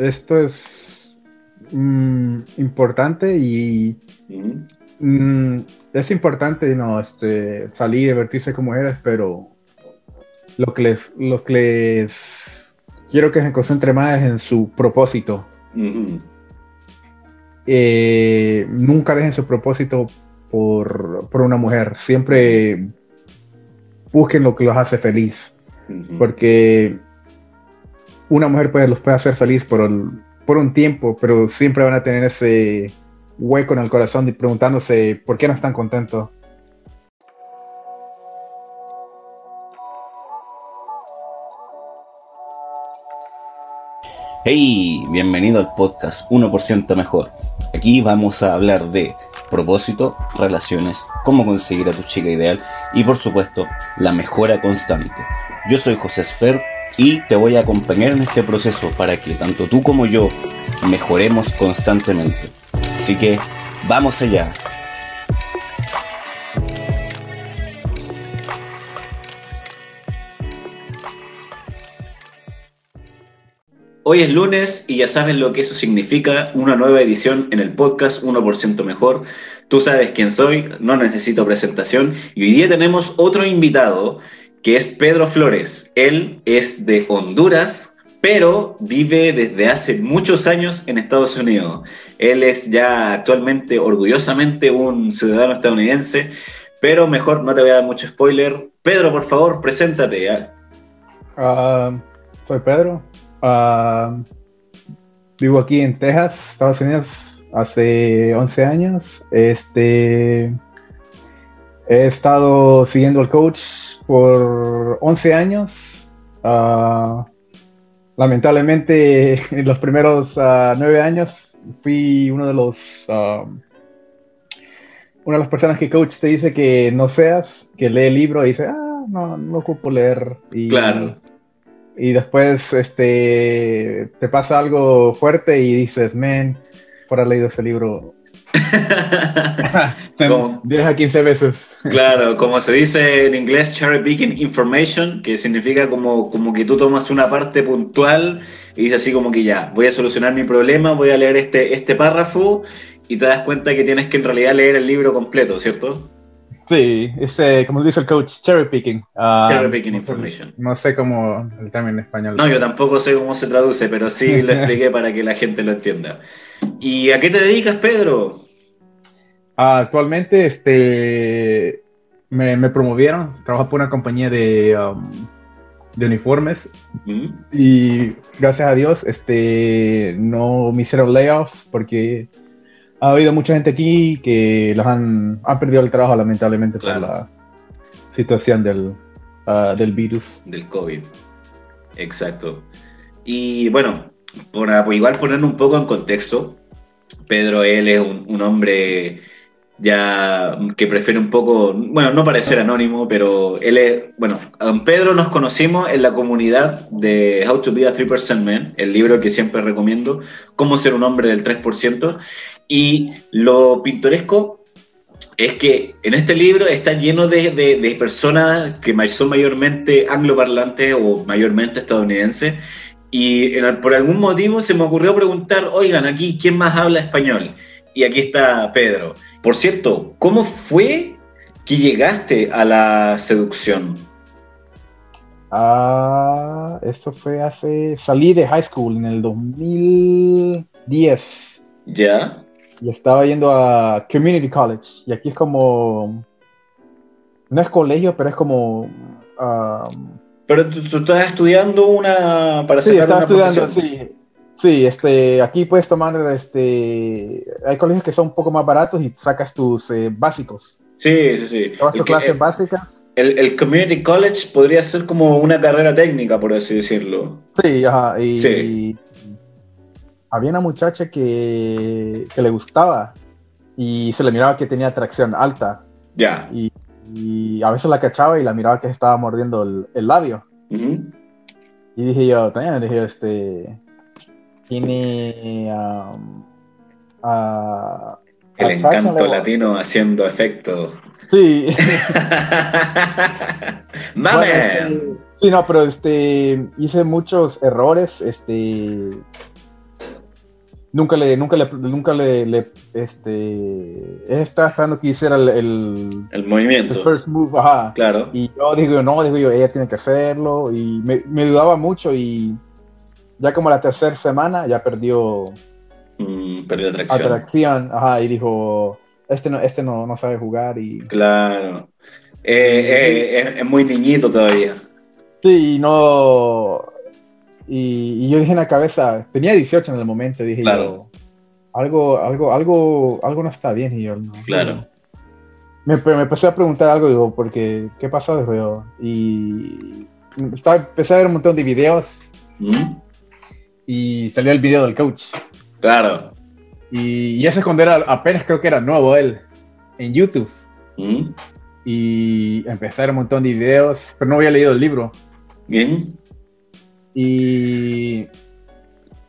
esto es mm, importante y mm, es importante no, este, salir y divertirse con mujeres, pero lo que les, lo que les quiero que se concentre más es en su propósito. Eh, nunca dejen su propósito por, por, una mujer. Siempre busquen lo que los hace feliz. Porque una mujer puede, los puede hacer feliz por, por un tiempo, pero siempre van a tener ese hueco en el corazón y preguntándose por qué no están contentos. Hey, bienvenido al podcast 1% Mejor. Aquí vamos a hablar de propósito, relaciones, cómo conseguir a tu chica ideal y por supuesto la mejora constante. Yo soy José Sfer y te voy a acompañar en este proceso para que tanto tú como yo mejoremos constantemente. Así que vamos allá. Hoy es lunes y ya saben lo que eso significa, una nueva edición en el podcast 1% Mejor. Tú sabes quién soy, no necesito presentación y hoy día tenemos otro invitado que es Pedro Flores. Él es de Honduras, pero vive desde hace muchos años en Estados Unidos. Él es ya actualmente, orgullosamente, un ciudadano estadounidense, pero mejor no te voy a dar mucho spoiler. Pedro, por favor, preséntate. Uh, soy Pedro. Uh, vivo aquí en Texas, Estados Unidos, hace 11 años. Este, he estado siguiendo al coach por 11 años. Uh, lamentablemente, en los primeros uh, nueve años fui uno de los um, una de las personas que coach te dice que no seas, que lee el libro y dice, ah, no, no ocupo leer. Y, claro. Y después este, te pasa algo fuerte y dices, man, por haber leído ese libro, 10 a 15 veces. Claro, como se dice en inglés, cherry picking information, que significa como, como que tú tomas una parte puntual y dices así como que ya, voy a solucionar mi problema, voy a leer este, este párrafo y te das cuenta que tienes que en realidad leer el libro completo, ¿cierto? Sí, es como dice el coach, cherry picking. Uh, cherry picking information. No sé cómo el término en español. No, yo tampoco sé cómo se traduce, pero sí lo expliqué para que la gente lo entienda. ¿Y a qué te dedicas, Pedro? actualmente este, me, promovieron, trabajo por una compañía de, um, de uniformes y gracias a Dios este, no me hicieron layoff porque ha habido mucha gente aquí que los han, han perdido el trabajo lamentablemente por la situación del, uh, del virus. Del COVID. Exacto. Y bueno, por, igual poner un poco en contexto, Pedro, él es un, un hombre ya que prefiere un poco, bueno, no parecer anónimo, pero él es, bueno, con Pedro nos conocimos en la comunidad de How to Be a 3% Man, el libro que siempre recomiendo, Cómo ser un hombre del 3%, y lo pintoresco es que en este libro está lleno de, de, personas que son mayormente angloparlantes o mayormente estadounidenses, y por algún motivo se me ocurrió preguntar, oigan, aquí, ¿quién más habla español? Y aquí está Pedro. Por cierto, ¿cómo fue que llegaste a la seducción? Ah, esto fue hace. Salí de high school en el 2010. ¿Ya? Y estaba yendo a Community College. Y aquí es como. No es colegio, pero es como. Um, pero tú, estás estudiando una. Para sí, estaba estudiando, sí. Sí, este, aquí puedes tomar, este, hay colegios que son un poco más baratos y sacas tus eh, básicos. Sí, sí, sí. Todas tus clases básicas. El, Community College podría ser como una carrera técnica, por así decirlo. Sí, ajá, y, había una muchacha que, que, le gustaba y se le miraba que tenía atracción alta. Ya. Y, a veces la cachaba y la miraba que estaba mordiendo el, labio. Y dije yo, también dije, este, tiene um, el encanto latino haciendo efecto. Sí. ¡Mames! Este, sí, no, pero este hice muchos errores, este nunca le, nunca le, nunca le, le este, estaba esperando que hiciera el, el, movimiento. El first move, ajá. Claro. Y yo digo, no, digo yo, ella tiene que hacerlo, y me, me dudaba mucho, y ya como la tercera semana ya perdió, mm, perdió atracción. atracción, ajá, y dijo, este no, este no, no sabe jugar, y... Claro. Eh, eh, es, muy niñito todavía. Sí, no, y, yo dije en la cabeza, tenía 18 en el momento, dije yo, algo, algo, algo, algo no está bien. Y yo, no, claro. Me, me, empecé a preguntar algo, digo, porque, ¿qué pasó? Dijo yo, y empecé a ver un montón de videos ¿Mm? y salió el video del coach. Claro. Y, y ese cuando era, apenas creo que era nuevo él, en YouTube. ¿Mm? Y empecé a ver un montón de videos, pero no había leído el libro. Bien. Y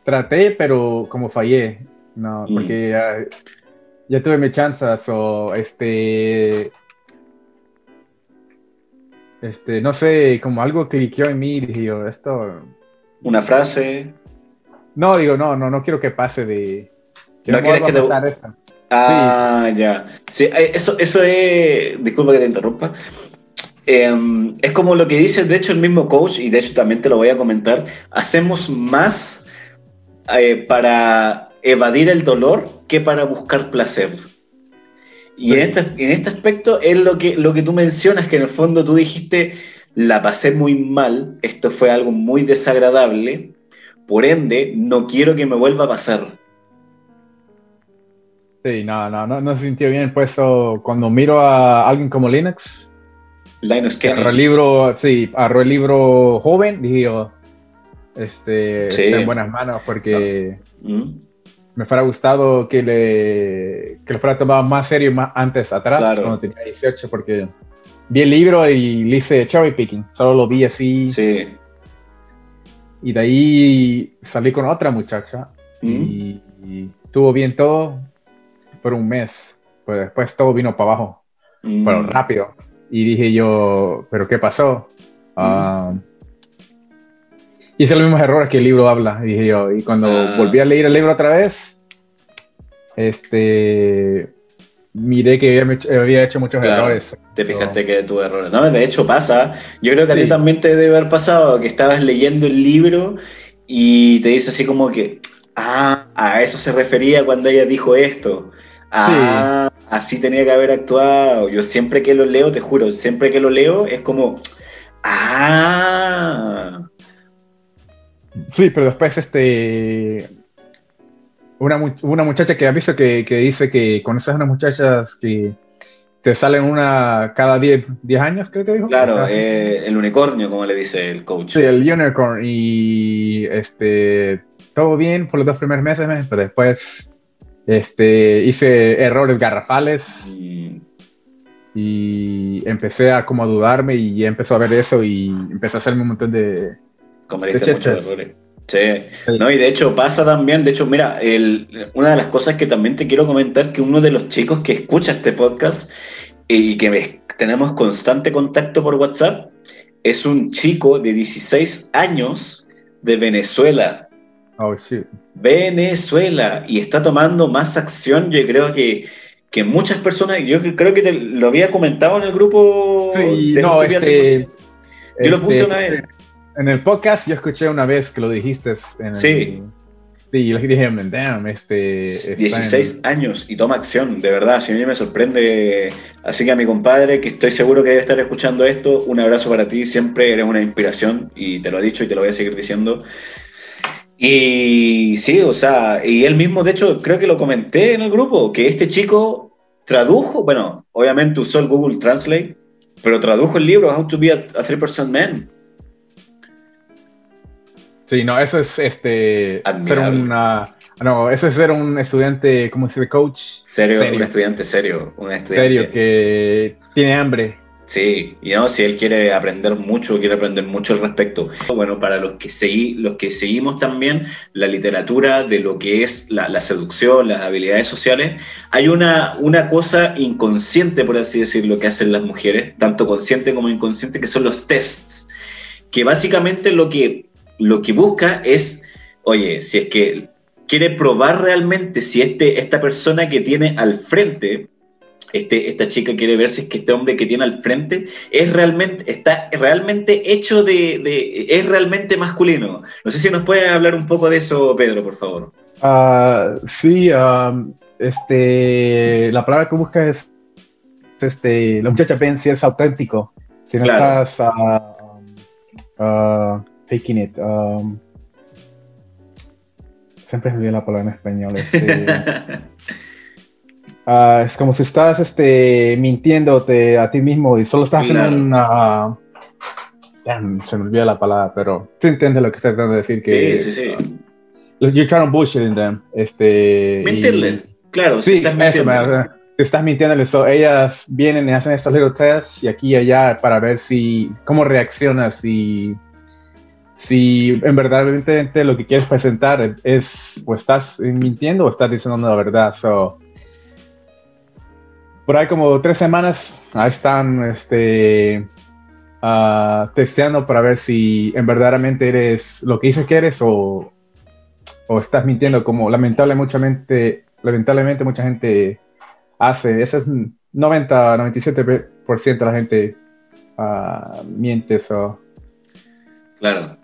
traté, pero como fallé, no, mm. porque ya, tuve mi chance, o este, este, no sé, como algo cliqueó en mí, dije yo, esto... Una frase. No, digo, no, no, no quiero que pase de... no, quieres que te... Ah, ya. Sí, eh, eso, eso es, disculpa que te interrumpa, Em, es como lo que dice, de hecho, el mismo coach, y de hecho también te lo voy a comentar, hacemos más eh, para evadir el dolor que para buscar placer. Y en, este, en este aspecto es lo que, lo que tú mencionas, que en el fondo tú dijiste, la pasé muy mal, esto fue algo muy desagradable, por ende, no quiero que me vuelva a pasar. Sí, no, no, no, no se sintió bien. Pues cuando miro a alguien como Linux, Linus Agarró el libro, sí, agarró el libro joven, dije yo, este, está en buenas manos porque mm. me fuera gustado que le, que lo fuera tomado más serio más antes atrás, cuando tenía 18, porque vi el libro y le hice cherry picking, solo lo vi así. Sí. Y de ahí salí con otra muchacha mm. y, y, estuvo bien todo por un mes, pues después todo vino para abajo, mm. pero rápido. Y dije yo, ¿pero qué pasó? Uh, hice los mismos errores que el libro habla, dije yo. Y cuando ah. volví a leer el libro otra vez, este, miré que había, hecho muchos errores. Te fijaste que tuve errores. No, de hecho pasa. Yo creo que a ti también te debe haber pasado que estabas leyendo el libro y te dice así como que, ah, a eso se refería cuando ella dijo esto. Ah, así tenía que haber actuado. Yo siempre que lo leo, te juro, siempre que lo leo es como, ah. Sí, pero después este... Una, una muchacha que ha visto que, que dice que conoces a unas muchachas que te salen una cada 10 años, creo que dijo. Claro, eh, el unicornio, como le dice el coach. Sí, el unicorn. Y este, todo bien por los dos primeros meses, pero después este, hice errores garrafales y empecé a como a dudarme y empezó a ver eso y empezó a hacerme un montón de... Cometiste muchos errores. Sí. No, y de hecho pasa también, de hecho, mira, el, una de las cosas que también te quiero comentar, que uno de los chicos que escucha este podcast y que tenemos constante contacto por WhatsApp, es un chico de 16 años de Venezuela. Oh, sí. Venezuela y está tomando más acción, yo creo que, que muchas personas, yo creo que te lo había comentado en el grupo. Sí, no, este, yo lo puse una vez. En el podcast yo escuché una vez que lo dijiste. En sí. Sí, yo dije, damn, este... 16 años y toma acción, de verdad, si a mí me sorprende. Así que a mi compadre, que estoy seguro que debe estar escuchando esto, un abrazo para ti, siempre eres una inspiración y te lo he dicho y te lo voy a seguir diciendo. Y sí, o sea, y él mismo, de hecho, creo que lo comenté en el grupo, que este chico tradujo, bueno, obviamente usó el Google Translate, pero tradujo el libro How to be a, 3% Man. Sí, no, eso es este ser una no, eso es ser un estudiante, ¿cómo se dice? Coach. Serio, serio, un estudiante serio, un estudiante. Serio, que tiene hambre. Sí, y no, si él quiere aprender mucho, quiere aprender mucho al respecto. Bueno, para los que, seguimos también la literatura de lo que es la, seducción, las habilidades sociales, hay una, una cosa inconsciente, por así decirlo, que hacen las mujeres, tanto consciente como inconsciente, que son los tests, que básicamente lo que, lo que busca es, oye, si es que quiere probar realmente si este, esta persona que tiene al frente, este, esta chica quiere ver si es que este hombre que tiene al frente es realmente, está realmente hecho de, es realmente masculino. No sé si nos puede hablar un poco de eso, Pedro, por favor. Uh, sí, este, la palabra que busca es, este, la muchacha ven si es auténtico, si no estás uh, faking it. Um, siempre me la palabra en español. Este, uh, es como si estás este, mintiéndote a ti mismo y solo estás haciendo en una... se me olvida la palabra, pero se entiende lo que estás tratando de decir. Que, sí, sí, sí. Uh, you're trying to bullshit in them. Este, Mentirle, claro. Sí, estás eso, me, te estás mintiéndole. So, ellas vienen y hacen estos little tests y aquí y allá para ver si, cómo reaccionas y si en verdad lo que quieres presentar es o estás mintiendo o estás diciendo la verdad. So, por ahí como tres semanas, ahí están este, uh, testeando para ver si en verdaderamente eres lo que dices que eres o, o estás mintiendo, como lamentablemente, lamentablemente mucha gente hace. Ese es 90, 97% de la gente uh, miente. So. Claro.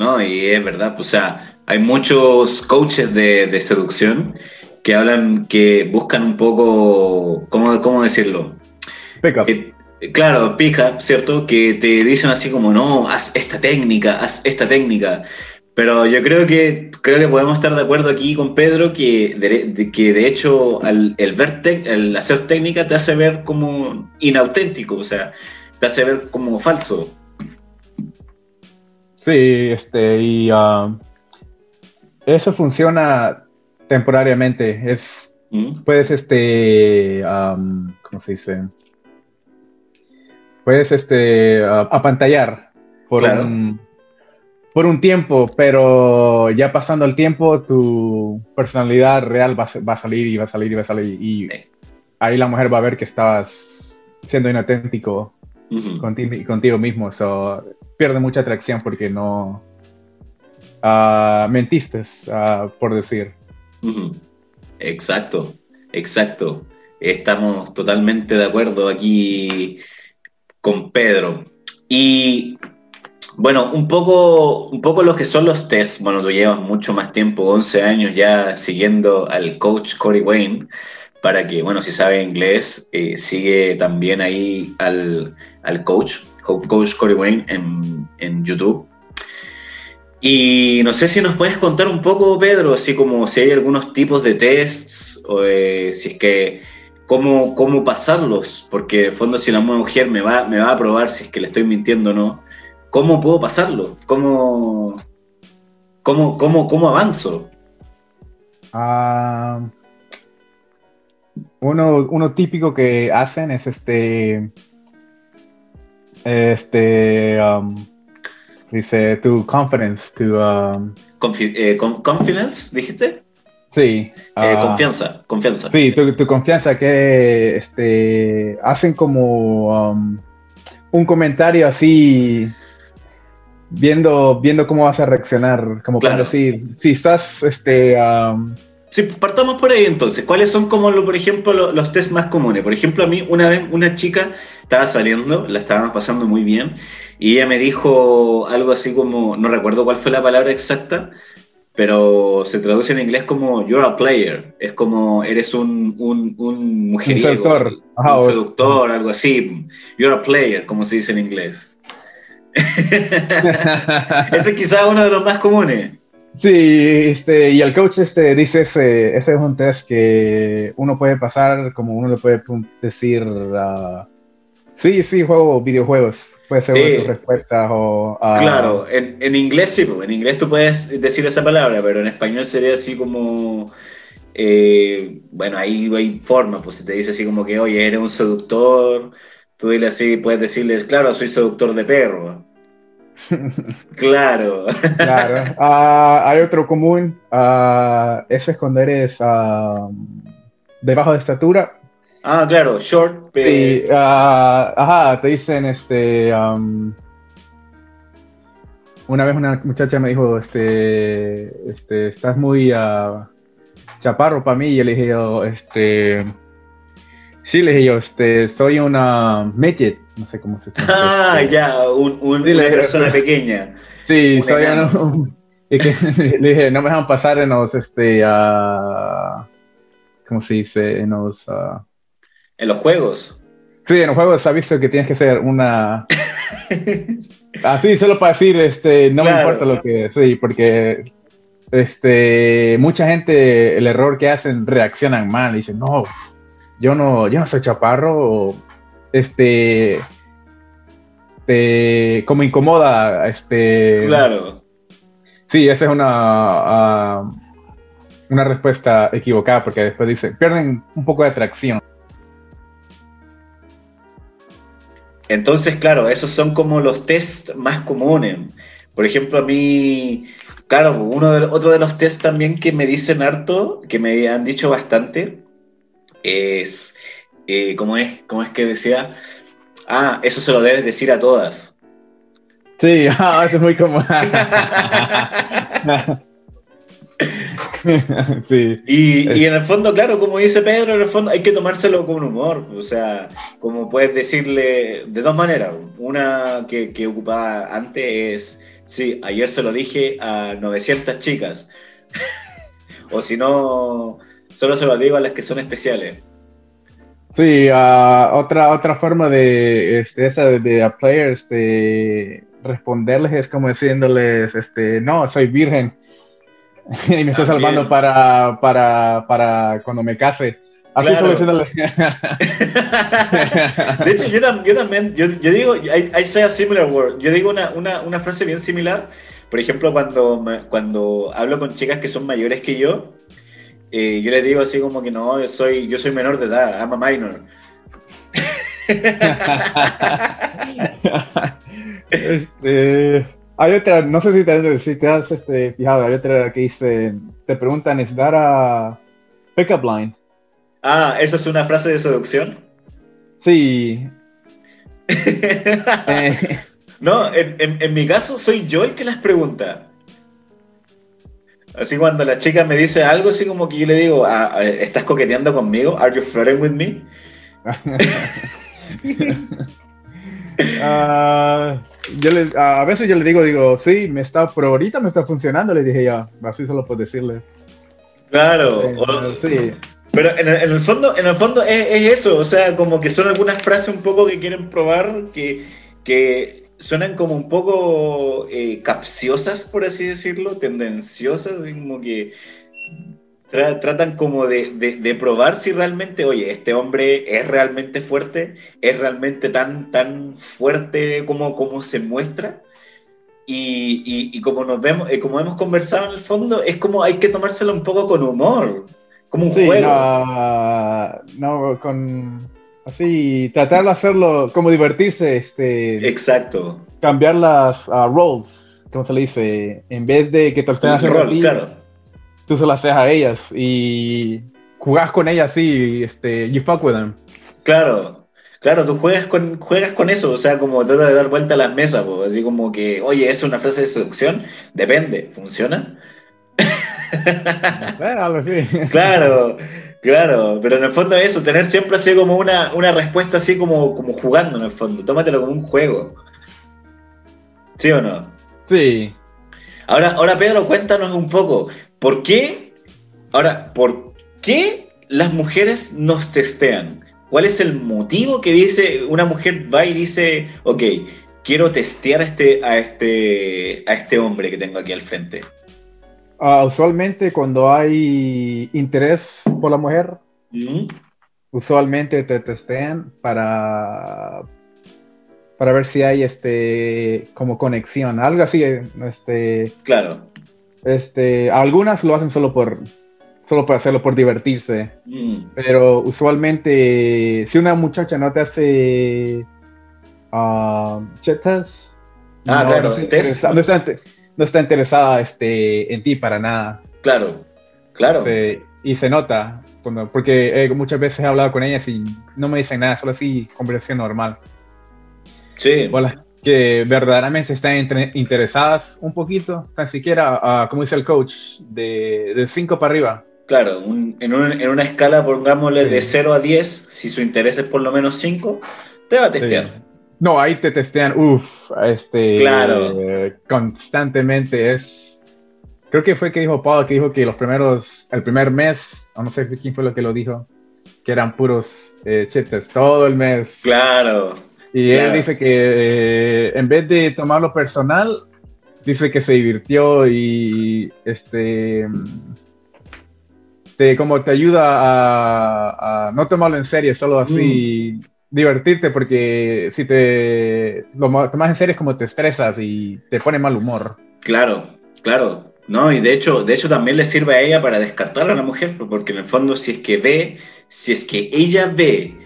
¿no? Y es verdad, pues, o sea, hay muchos coaches de, seducción que hablan, que buscan un poco, ¿cómo, cómo decirlo? Pick up. claro, pick up, ¿cierto? Que te dicen así como, no, haz esta técnica, haz esta técnica. Pero yo creo que creo que podemos estar de acuerdo aquí con Pedro que de, que de hecho el ver el hacer técnica te hace ver como inauténtico, o sea, te hace ver como falso. Sí, este, y um, eso funciona temporariamente. Es, mm. puedes, este, um, ¿cómo se dice? Puedes, este, apantallar por un, por un tiempo, pero ya pasando el tiempo, tu personalidad real va, a salir y va a salir y va a salir. Y ahí la mujer va a ver que estabas siendo inauténtico contigo, mismo. So, pierde mucha atracción porque no uh, mentiste, ah, por decir. Exacto, exacto. Estamos totalmente de acuerdo aquí con Pedro. Y bueno, un poco, un poco lo que son los tests. Bueno, tú llevas mucho más tiempo, 11 años ya siguiendo al coach Corey Wayne, para que, bueno, si sabe inglés, eh, sigue también ahí al, al coach Coach Corey Wayne en, YouTube. Y no sé si nos puedes contar un poco, Pedro, así como si hay algunos tipos de tests, o eh, si es que cómo, cómo pasarlos, porque en fondo si la mujer me va, me va a probar si es que le estoy mintiendo o no, ¿cómo puedo pasarlo? ¿Cómo, cómo, cómo, cómo avanzo? Ah, uno, uno típico que hacen es este este, um, dice, tu confidence, tu... Um, eh, confidence, dijiste? Sí. Eh, uh, confianza, confianza. Sí, tu, confianza que este, hacen como um, un comentario así, viendo, viendo cómo vas a reaccionar, como para decir, si estás, este... Sí, partamos por ahí entonces. ¿Cuáles son como, por ejemplo, los, los test más comunes? Por ejemplo, a mí una vez una chica estaba saliendo, la estábamos pasando muy bien, y ella me dijo algo así como, no recuerdo cuál fue la palabra exacta, pero se traduce en inglés como you're a player, es como eres un, un, un mujeriego, un seductor, un seductor algo así, you're a player, como se dice en inglés. ese es quizás uno de los más comunes. Sí, este, y el coach este, dice ese, ese es un test que uno puede pasar, como uno le puede decir, uh, Sí, sí, juego videojuegos. Puede ser tu respuesta o... Ah, claro, en, en, inglés sí, en inglés tú puedes decir esa palabra, pero en español sería así como... Eh, bueno, ahí hay forma, pues si te dice así como que, oye, eres un seductor, tú dile así, puedes decirles, claro, soy seductor de perro. claro. claro. Ah, hay otro común, uh, ese es cuando eres de estatura, Ah, claro, short. Sí, ah, ajá, te dicen este. Um, una vez una muchacha me dijo, este, este, estás muy uh, chaparro para mí. Y yo le dije, yo, este, sí, le dije yo, este, soy una midget, no sé cómo se. Ah, ya, un, una persona pequeña. Sí, soy un, y que, le dije, no me dejan pasar en los, este, uh, ¿cómo se dice? En los... en los juegos. Sí, en los juegos ha visto que tienes que ser una... Así, solo para decir, este, no me importa lo que... Sí, porque este, mucha gente, el error que hacen, reaccionan mal. Dicen, no, yo no, yo no soy chaparro. Este, como incomoda, este... Claro. Sí, esa es una, ah, una respuesta equivocada porque después dicen, pierden un poco de atracción. Entonces, claro, esos son como los tests más comunes. Por ejemplo, a mí, claro, uno de, otro de los tests también que me dicen harto, que me han dicho bastante, es, eh, ¿cómo, es, ¿cómo es que decía? Ah, eso se lo debes decir a todas. Sí, ah, eso es muy común. sí. Y, en el fondo, claro, como dice Pedro, en el fondo hay que tomárselo con humor. O sea, como puedes decirle de dos maneras. Una que, que ocupaba antes es, sí, ayer se lo dije a 900 chicas. o si no, solo se lo digo a las que son especiales. Sí, uh, otra, otra forma de, este, esa de, a players de responderles es como diciéndoles, este, no, soy virgen y me estoy salvando para, para, para cuando me case. Así claro. De hecho, yo, también, yo, yo digo, I, I, say a similar word. Yo digo una, una, una, frase bien similar. Por ejemplo, cuando, cuando hablo con chicas que son mayores que yo, eh, yo les digo así como que no, yo soy, yo soy menor de edad, I'm a minor. este, hay otra, no sé si te, si te has este, fijado, hay otra que dice, te preguntan, ¿es dar a pickup line? Ah, ¿eso es una frase de seducción? Sí. Eh. No, en, mi caso soy yo el que las pregunta. Así cuando la chica me dice algo, así como que yo le digo, ah, ¿estás coqueteando conmigo? ¿Are you flirting with me? Ah, yo a veces yo le digo, digo, sí, me está, pero ahorita me está funcionando, le dije ya, así solo por decirle. Claro, eh, sí. Pero en el, fondo, en el fondo es, eso, o sea, como que son algunas frases un poco que quieren probar, que, que suenan como un poco eh, capciosas, por así decirlo, tendenciosas, como que tratan como de, probar si realmente, oye, este hombre es realmente fuerte, es realmente tan, tan fuerte como, como se muestra. Y, como nos vemos, eh, como hemos conversado en el fondo, es como hay que tomárselo un poco con humor, como un juego. No, con así tratar de hacerlo como divertirse, este. Exacto. Cambiar las uh, roles, como se le dice, en vez de que te lo estén haciendo claro tú se las haces a ellas y jugás con ellas así, este, you fuck with them. Claro, claro, tú juegas con, juegas con eso, o sea, como trata de dar vuelta a las mesas, así como que, oye, ¿es una frase de seducción? Depende, ¿funciona? Claro, claro, pero en el fondo es eso, tener siempre así como una, una respuesta así como, como jugando en el fondo, tómatelo como un juego. ¿Sí o no? Sí. Ahora, ahora Pedro, cuéntanos un poco, ¿Por qué? Ahora, ¿por qué las mujeres nos testean? ¿Cuál es el motivo que dice una mujer va y dice, ok, quiero testear a este, a este, a este hombre que tengo aquí al frente? Ah, usualmente cuando hay interés por la mujer, usualmente te testean para, para ver si hay este como conexión, algo así, este. Claro. Este, algunas lo hacen solo por, solo para hacerlo por divertirse. Mm. Pero usualmente, si una muchacha no te hace uh, chetas, ah, no, claro, no, está, interesada este, en ti para nada. Claro, claro. y se nota, porque eh, muchas veces he hablado con ellas y no me dicen nada, solo así conversación normal. Sí. O, que verdaderamente están interesadas un poquito, tan siquiera, como dice el coach, de 5 para arriba. Claro, en, una escala, pongámosle de 0 a 10, si su interés es por lo menos 5, te va a testear. No, ahí te testean, uff, este, claro. constantemente es, creo que fue que dijo Paul, que dijo que los primeros, el primer mes, o no sé quién fue lo que lo dijo, que eran puros eh, chetes todo el mes. Claro. Y él dice que eh, en vez de tomarlo personal, dice que se divirtió y este te, como te ayuda a, no tomarlo en serio, solo así mm. Divertirte, porque si te lo tomas en serio es como te estresas y te pone mal humor. Claro, claro. No, y de hecho, de hecho también le sirve a ella para descartar a la mujer, porque en el fondo si es que ve, si es que ella ve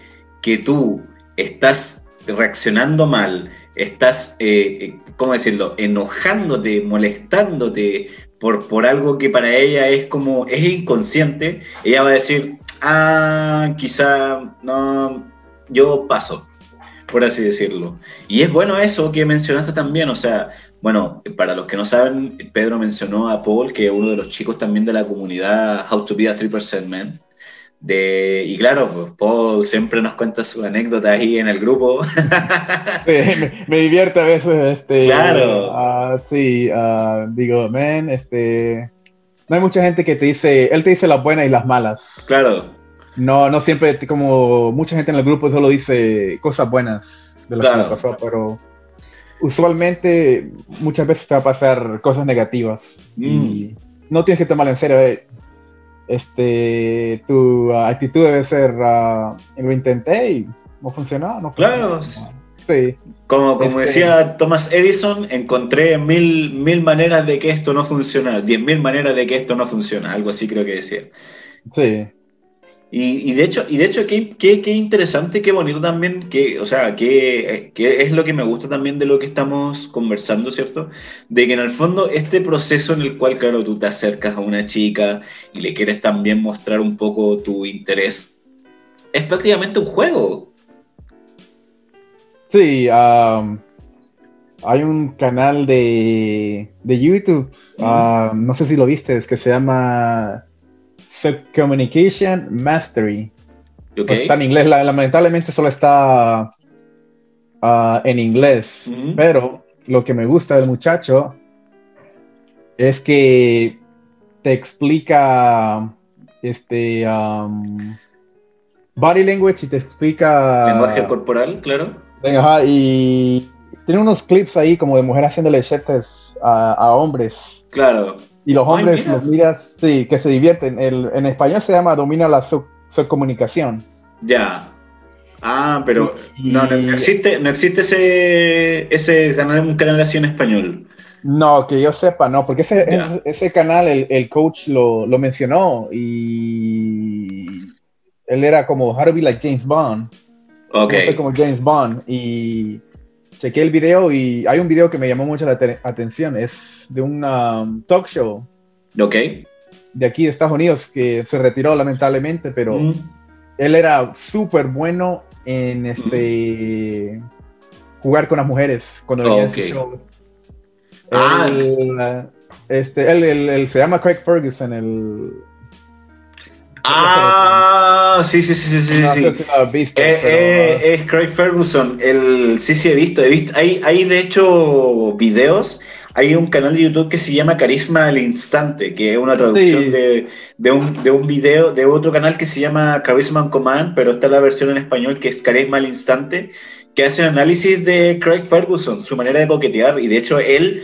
que tú estás reaccionando mal, estás, eh, eh, ¿cómo decirlo?, enojándote, molestándote por, por algo que para ella es como, es inconsciente, ella va a decir, ah, quizá, no, yo paso, por así decirlo. Y es bueno eso que mencionaste también, o sea, bueno, para los que no saben, Pedro mencionó a Paul, que es uno de los chicos también de la comunidad How to Be a 3% Man. De, y claro, pues, Paul siempre nos cuenta su anécdota ahí en el grupo. me, divierte a veces, este, claro. Ah, sí, ah, digo, man, este, no hay mucha gente que te dice, él te dice las buenas y las malas. Claro. No, no siempre, como mucha gente en el grupo solo dice cosas buenas de lo que pasó, pero usualmente muchas veces te va a pasar cosas negativas y mm. no tienes que tomarlo en serio. Eh este, tu actitud debe ser, uh, lo intenté y no funcionó. No claro. Sí. Como, como este decía Thomas Edison, encontré mil, mil maneras de que esto no funciona, diez mil maneras de que esto no funciona, algo así creo que decía. Sí. Y, de hecho, y de hecho qué, qué, interesante, qué bonito también, que, o sea, que, es lo que me gusta también de lo que estamos conversando, ¿cierto? De que en el fondo este proceso en el cual, claro, tú te acercas a una chica y le quieres también mostrar un poco tu interés, es prácticamente un juego. Sí, hay un canal de, de YouTube, no sé si lo viste, es que se llama Communication Mastery. está en inglés, lamentablemente solo está ah, en inglés, pero lo que me gusta del muchacho es que te explica este um, body language y te explica lenguaje corporal, claro. y tiene unos clips ahí como de mujeres haciéndole chetes a, a hombres. Claro. Y los hombres los miras, sí, que se divierten. El, en español se llama domina la subcomunicación. Ya. Ah, pero no, existe, no existe ese, ese canal, un canal así en español. No, que yo sepa, no, porque ese, ese, canal el, el coach lo, lo, mencionó y él era como How to be like James Bond. Ok. como James Bond. Y chequé el video y hay un video que me llamó mucho la atención. Es de un um, talk show. Ok. De aquí de Estados Unidos que se retiró lamentablemente, pero mm. él era súper bueno en este jugar con las mujeres cuando venía okay. show. Ah. este, él, se llama Craig Ferguson, el Ah, sí, sí, sí, sí, sí. Eh, eh, es Craig Ferguson. El, sí, sí, he visto. He visto. Hay, hay, de hecho, videos. Hay un canal de YouTube que se llama Carisma al Instante, que es una traducción de, de, un, de un video de otro canal que se llama Carisma on Command, pero está la versión en español que es Carisma al Instante, que hace análisis de Craig Ferguson, su manera de coquetear. Y de hecho, él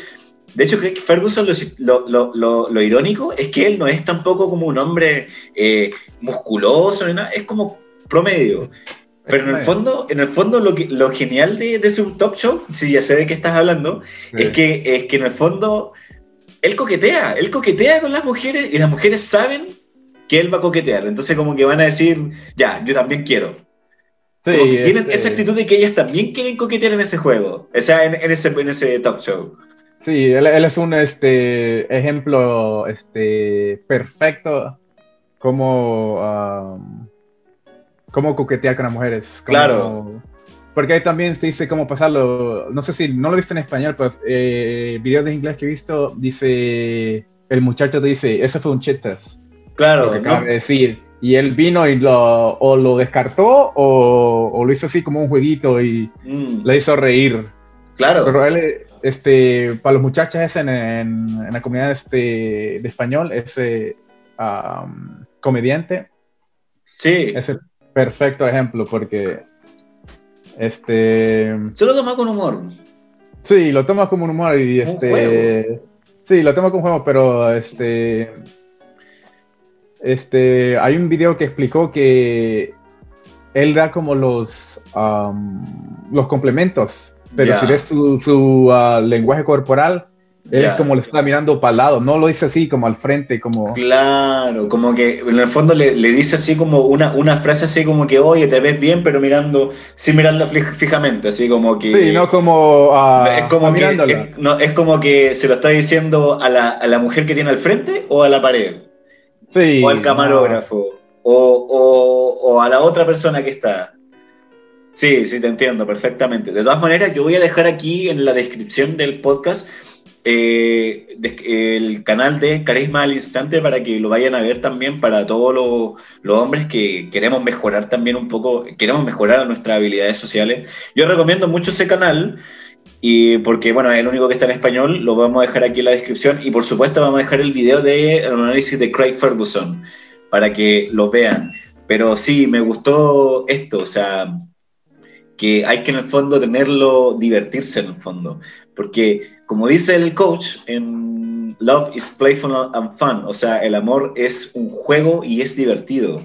de hecho, creo que Ferguson lo, irónico es que él no es tampoco como un hombre eh, musculoso, es como promedio. Pero en el fondo, en el fondo lo, que, lo genial de, de su top show, si ya sé de qué estás hablando, es, que, es que en el fondo él coquetea, él coquetea con las mujeres y las mujeres saben que él va a coquetear. Entonces como que van a decir, ya, yo también quiero. Sí, tienen esa actitud de que ellas también quieren coquetear en ese juego, o sea, en, ese, en ese talk show. Sí, él, es un este, ejemplo este, perfecto como, um, como coquetear con las mujeres. claro. porque ahí también te dice cómo pasarlo. No sé si no lo viste en español, pero eh, videos de inglés que he visto, dice, el muchacho te dice, eso fue un chit Claro. Lo que acaba de decir. Y él vino y lo, o lo descartó o, lo hizo así como un jueguito y mm. le hizo reír. Claro. Pero él, este, para los muchachos es en, en, la comunidad este, de español, ese comediante. Sí. Es el perfecto ejemplo porque este. Se lo toma con humor. Sí, lo toma como un humor y este. Sí, lo toma como un juego, pero este. Este. Hay un video que explicó que él da como los. los complementos. Pero si ves su, ah, lenguaje corporal, es como le está mirando para el lado, no lo dice así como al frente, como... Claro, como que en el fondo le, dice así como una, una frase así como que, oye, te ves bien, pero mirando, sin mirarla fijamente, así como que... Sí, no como... Uh, es, como que, es, no, es como que se lo está diciendo a la, a la, mujer que tiene al frente o a la pared. Sí. O al camarógrafo. O, o, o a la otra persona que está. Sí, sí, te entiendo perfectamente. De todas maneras, yo voy a dejar aquí en la descripción del podcast eh, el canal de Carisma al Instante para que lo vayan a ver también para todos los, hombres que queremos mejorar también un poco, queremos mejorar nuestras habilidades sociales. Yo recomiendo mucho ese canal y porque, bueno, es el único que está en español, lo vamos a dejar aquí en la descripción y por supuesto vamos a dejar el video de análisis de Craig Ferguson para que lo vean. Pero sí, me gustó esto, o sea, que hay que en el fondo tenerlo, divertirse en el fondo. Porque, como dice el coach en Love is Playful and Fun, o sea, el amor es un juego y es divertido.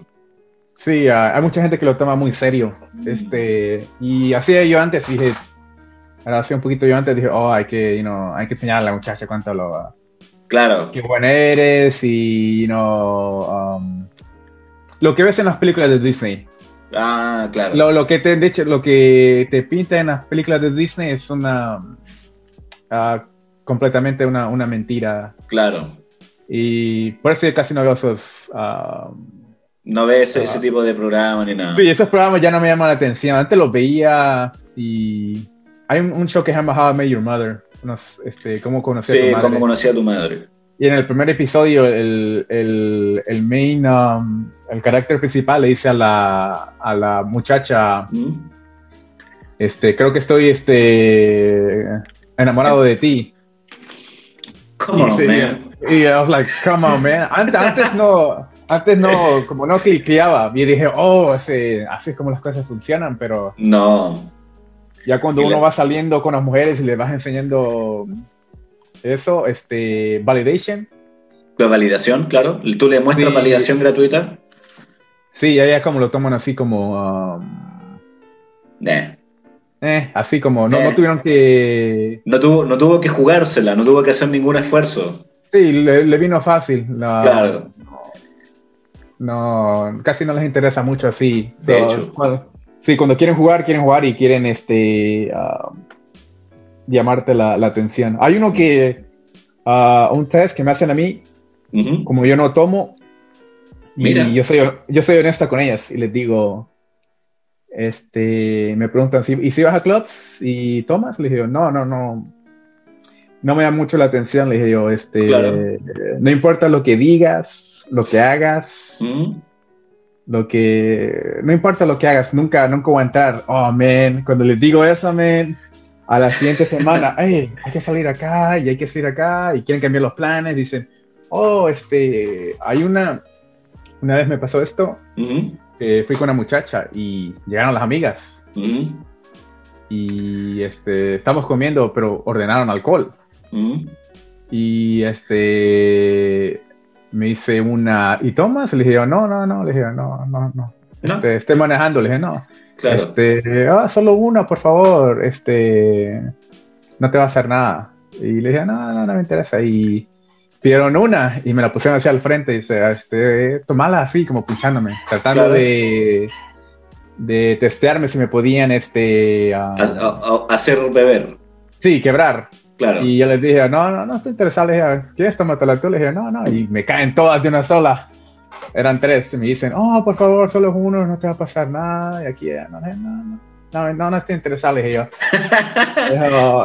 Sí, hay mucha gente que lo toma muy serio. Mm. Este, y así yo antes dije, hace un poquito yo antes dije, oh, hay que, you hay que enseñarle a la muchacha cuánto lo... Claro. Qué buen eres y, no um, lo que ves en las películas de Disney. Ah, claro. Lo, que te, de hecho, lo que te pinta en las películas de Disney es una uh, completamente una, una, mentira. Claro. Y por eso casi no veo esos. Uh, no ves ese, ah, tipo de programas ni nada. Sí, esos programas ya no me llaman la atención. Antes los veía y hay un, show que se llama How I Met Your Mother. este, ¿Cómo conocí a tu madre? cómo conocí a tu madre. Y en el primer episodio, el, el, el main, um, el carácter principal le dice a la, a la muchacha, mm. este, creo que estoy este, enamorado de ti. Come on, man. Y I was like, come on, man. Antes, no, antes no, como no cliqueaba. Y dije, oh, así, así es como las cosas funcionan, pero... No. Ya cuando uno va saliendo con las mujeres y le vas enseñando eso, este, validation. La validación, claro. ¿Tú le muestras validación gratuita? Sí, es como lo toman así como... Um, eh. Eh, así como, no, no, tuvieron que... No tuvo, no tuvo que jugársela, no tuvo que hacer ningún esfuerzo. Sí, le, vino fácil. claro. No, casi no les interesa mucho así. De hecho. sí, cuando quieren jugar, quieren jugar y quieren este... Um, llamarte la, atención. Hay uno que, uh, un test que me hacen a mí, como yo no tomo, y yo soy, yo soy honesta con ellas y les digo, este, me preguntan, si, ¿y si vas a clubs y tomas? Le digo, no, no, no, no me da mucho la atención, le dije yo, este, no importa lo que digas, lo que hagas, lo que, no importa lo que hagas, nunca, nunca voy a entrar, oh, man, cuando les digo eso, man, a la siguiente semana, hay que salir acá y hay que salir acá y quieren cambiar los planes, dicen, oh, este, hay una, una vez me pasó esto, fui con una muchacha y llegaron las amigas y este, estamos comiendo, pero ordenaron alcohol. Y este, me hice una, ¿y tomas? Le dije, no, no, no, le dije, no, no, no. Este, estoy manejando, le dije, no. Este, ah, solo una, por favor, este, no te va a hacer nada. Y le dije, no, no, no me interesa. Y pidieron una y me la pusieron hacia al frente y dice, este, tomala así, como punchándome, tratando de, de testearme si me podían, este... hacer beber. Sí, quebrar. Claro. Y yo les dije, no, no, no estoy interesado. Le dije, ¿quieres tomártela tú? Le dije, no, no. Y me caen todas de una sola eran tres, me dicen, oh, por favor, solo uno, no te va a pasar nada, y aquí, no, no, no. no, no, no estoy interesado, dije yo.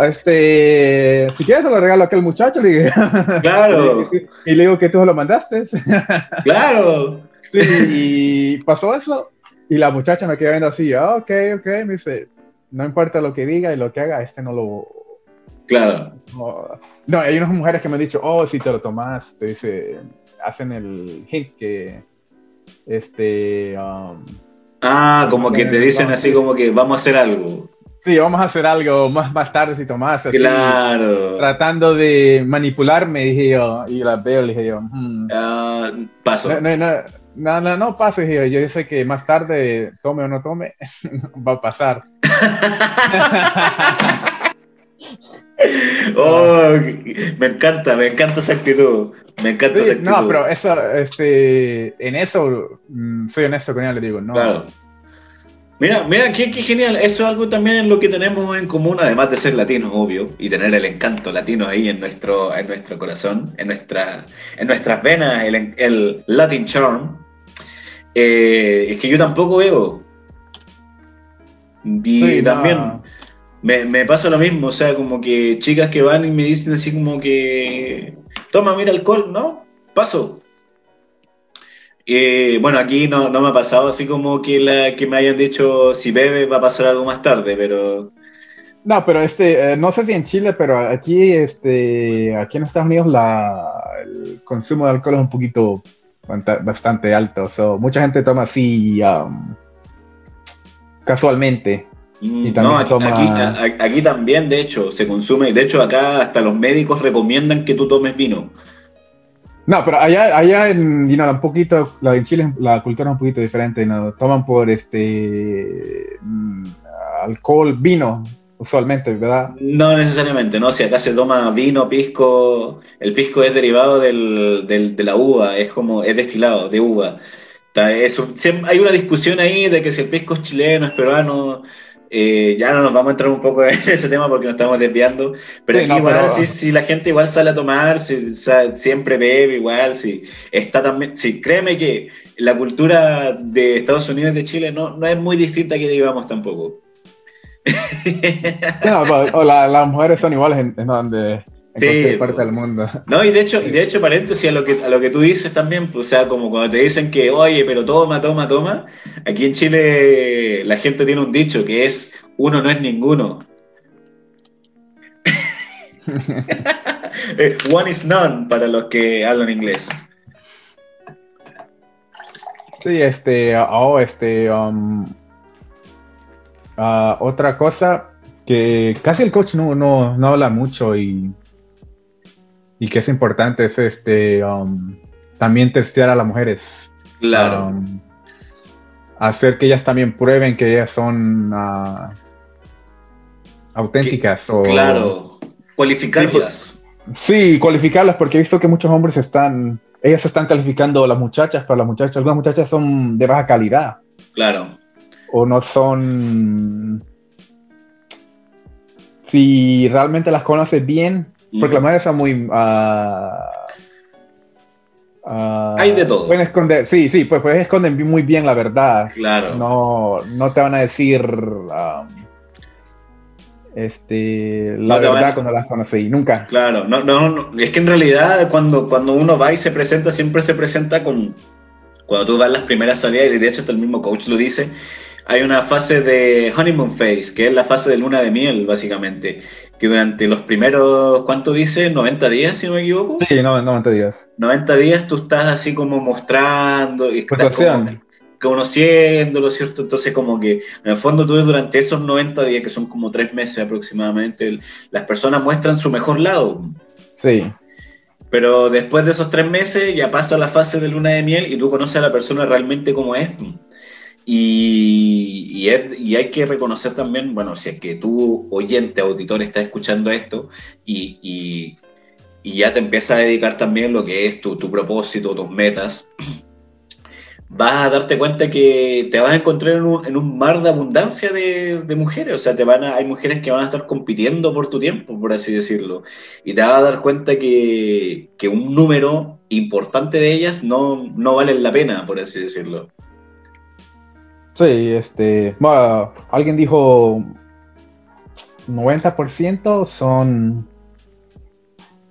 este, si quieres se lo regalo a aquel muchacho, le dije. Claro. y le digo que tú lo mandaste. claro. Sí, y pasó eso. Y la muchacha me quedó viendo así, ah, ok, ok, me dice, no importa lo que diga y lo que haga, este no lo... Claro. No, hay unas mujeres que me han dicho, oh, si te lo tomas, te dice, hacen el hint que, este... Um, ah, como que te dicen así como que vamos a hacer algo. Sí, vamos a hacer algo más, más tarde si tomas. Así, claro. Tratando de manipularme, dije yo, y la veo, dije yo. Hmm. Ah, paso. No, no, no, no, no pase, yo, yo sé que más tarde, tome o no tome, va a pasar. oh, me encanta, me encanta esa actitud. Me encanta esa actitud. No, pero eso, este, en eso mm, soy honesto con ella, le digo, no. Claro. Mira, mira, qué, qué, genial. Eso es algo también en lo que tenemos en común, además de ser latinos, obvio, y tener el encanto latino ahí en nuestro, en nuestro corazón, en, nuestra, en nuestras venas, el, el Latin Charm. Eh, es que yo tampoco veo. Y también me, me, pasa lo mismo, o sea, como que chicas que van y me dicen así como que, toma, mira alcohol, ¿no? Paso. Eh, bueno, aquí no, no, me ha pasado así como que, la, que me hayan dicho si bebe va a pasar algo más tarde, pero... No, pero este, eh, no sé si en Chile, pero aquí, este, aquí en Estados Unidos la, el consumo de alcohol es un poquito bastante alto. So, mucha gente toma así um, casualmente. Mm, y no, aquí, aquí, también, de hecho, se consume. De hecho, acá hasta los médicos recomiendan que tú tomes vino. No, pero allá, allá en, un poquito, la, en Chile la cultura es un poquito diferente. ¿no? Toman por este mm, alcohol, vino, usualmente, ¿verdad? No necesariamente, ¿no? Si acá se toma vino, pisco, el pisco es derivado del, de la uva, es como, es destilado de uva. hay una discusión ahí de que si el pisco es chileno, es peruano, eh, ya no nos vamos a entrar un poco en ese tema porque nos estamos desviando, pero igual, Si, la gente igual sale a tomar, si, siempre bebe igual, si está también, si créeme que la cultura de Estados Unidos y de Chile no, no es muy distinta que digamos tampoco. o las mujeres son iguales en, donde, cualquier parte del mundo. No, y de hecho, y de hecho, paréntesis a lo que a lo que tú dices también, pues, o sea, como cuando te dicen que, oye, pero toma, toma, toma, aquí en Chile la gente tiene un dicho que es uno no es ninguno. Eh, one is none para los que hablan inglés. Sí, este, oh, este, um, Ah, otra cosa que casi el coach no, no, no habla mucho y, y, que es importante es este um, también testear a las mujeres. Claro. Um, hacer que ellas también prueben que ellas son uh, auténticas. o, claro, cualificarlas. Sí, cualificarlas porque he visto que muchos hombres están, ellas están calificando a las muchachas, pero las muchachas, algunas muchachas son de baja calidad. Claro o no son... Si realmente las conoces bien, mujeres son muy... Uh, Hay de todo. Pueden esconder, sí, sí, pues puedes esconder muy bien la verdad. Claro. No, no te van a decir um, este, la verdad cuando las conocí, nunca. Claro, no, no, no, es que en realidad cuando, cuando uno va y se presenta, siempre se presenta con, cuando tú vas las primeras salidas, y de hecho hasta el mismo coach lo dice, hay una fase de honeymoon phase, que es la fase de luna de miel, básicamente, que durante los primeros, ¿cuánto dice? ¿90 días, si no me equivoco? Sí, no, 90 días. 90 días tú estás así como mostrando y estás como conociéndolo, ¿cierto? Entonces como que en el fondo tú durante esos 90 días, que son como tres meses aproximadamente, las personas muestran su mejor lado. Sí. Pero después de esos tres meses ya pasa la fase de luna de miel y tú conoces a la persona realmente como es. Y, y, hay que reconocer también, bueno, si es que tú, oyente, auditor, estás escuchando esto y, y ya te empiezas a dedicar también lo que es tu, tu, propósito, tus metas, vas a darte cuenta que te vas a encontrar en un, en un mar de abundancia de, de, mujeres. O sea, te van a, hay mujeres que van a estar compitiendo por tu tiempo, por así decirlo. Y te vas a dar cuenta que, que un número importante de ellas no, no valen la pena, por así decirlo. Sí, este, bueno, alguien dijo 90% son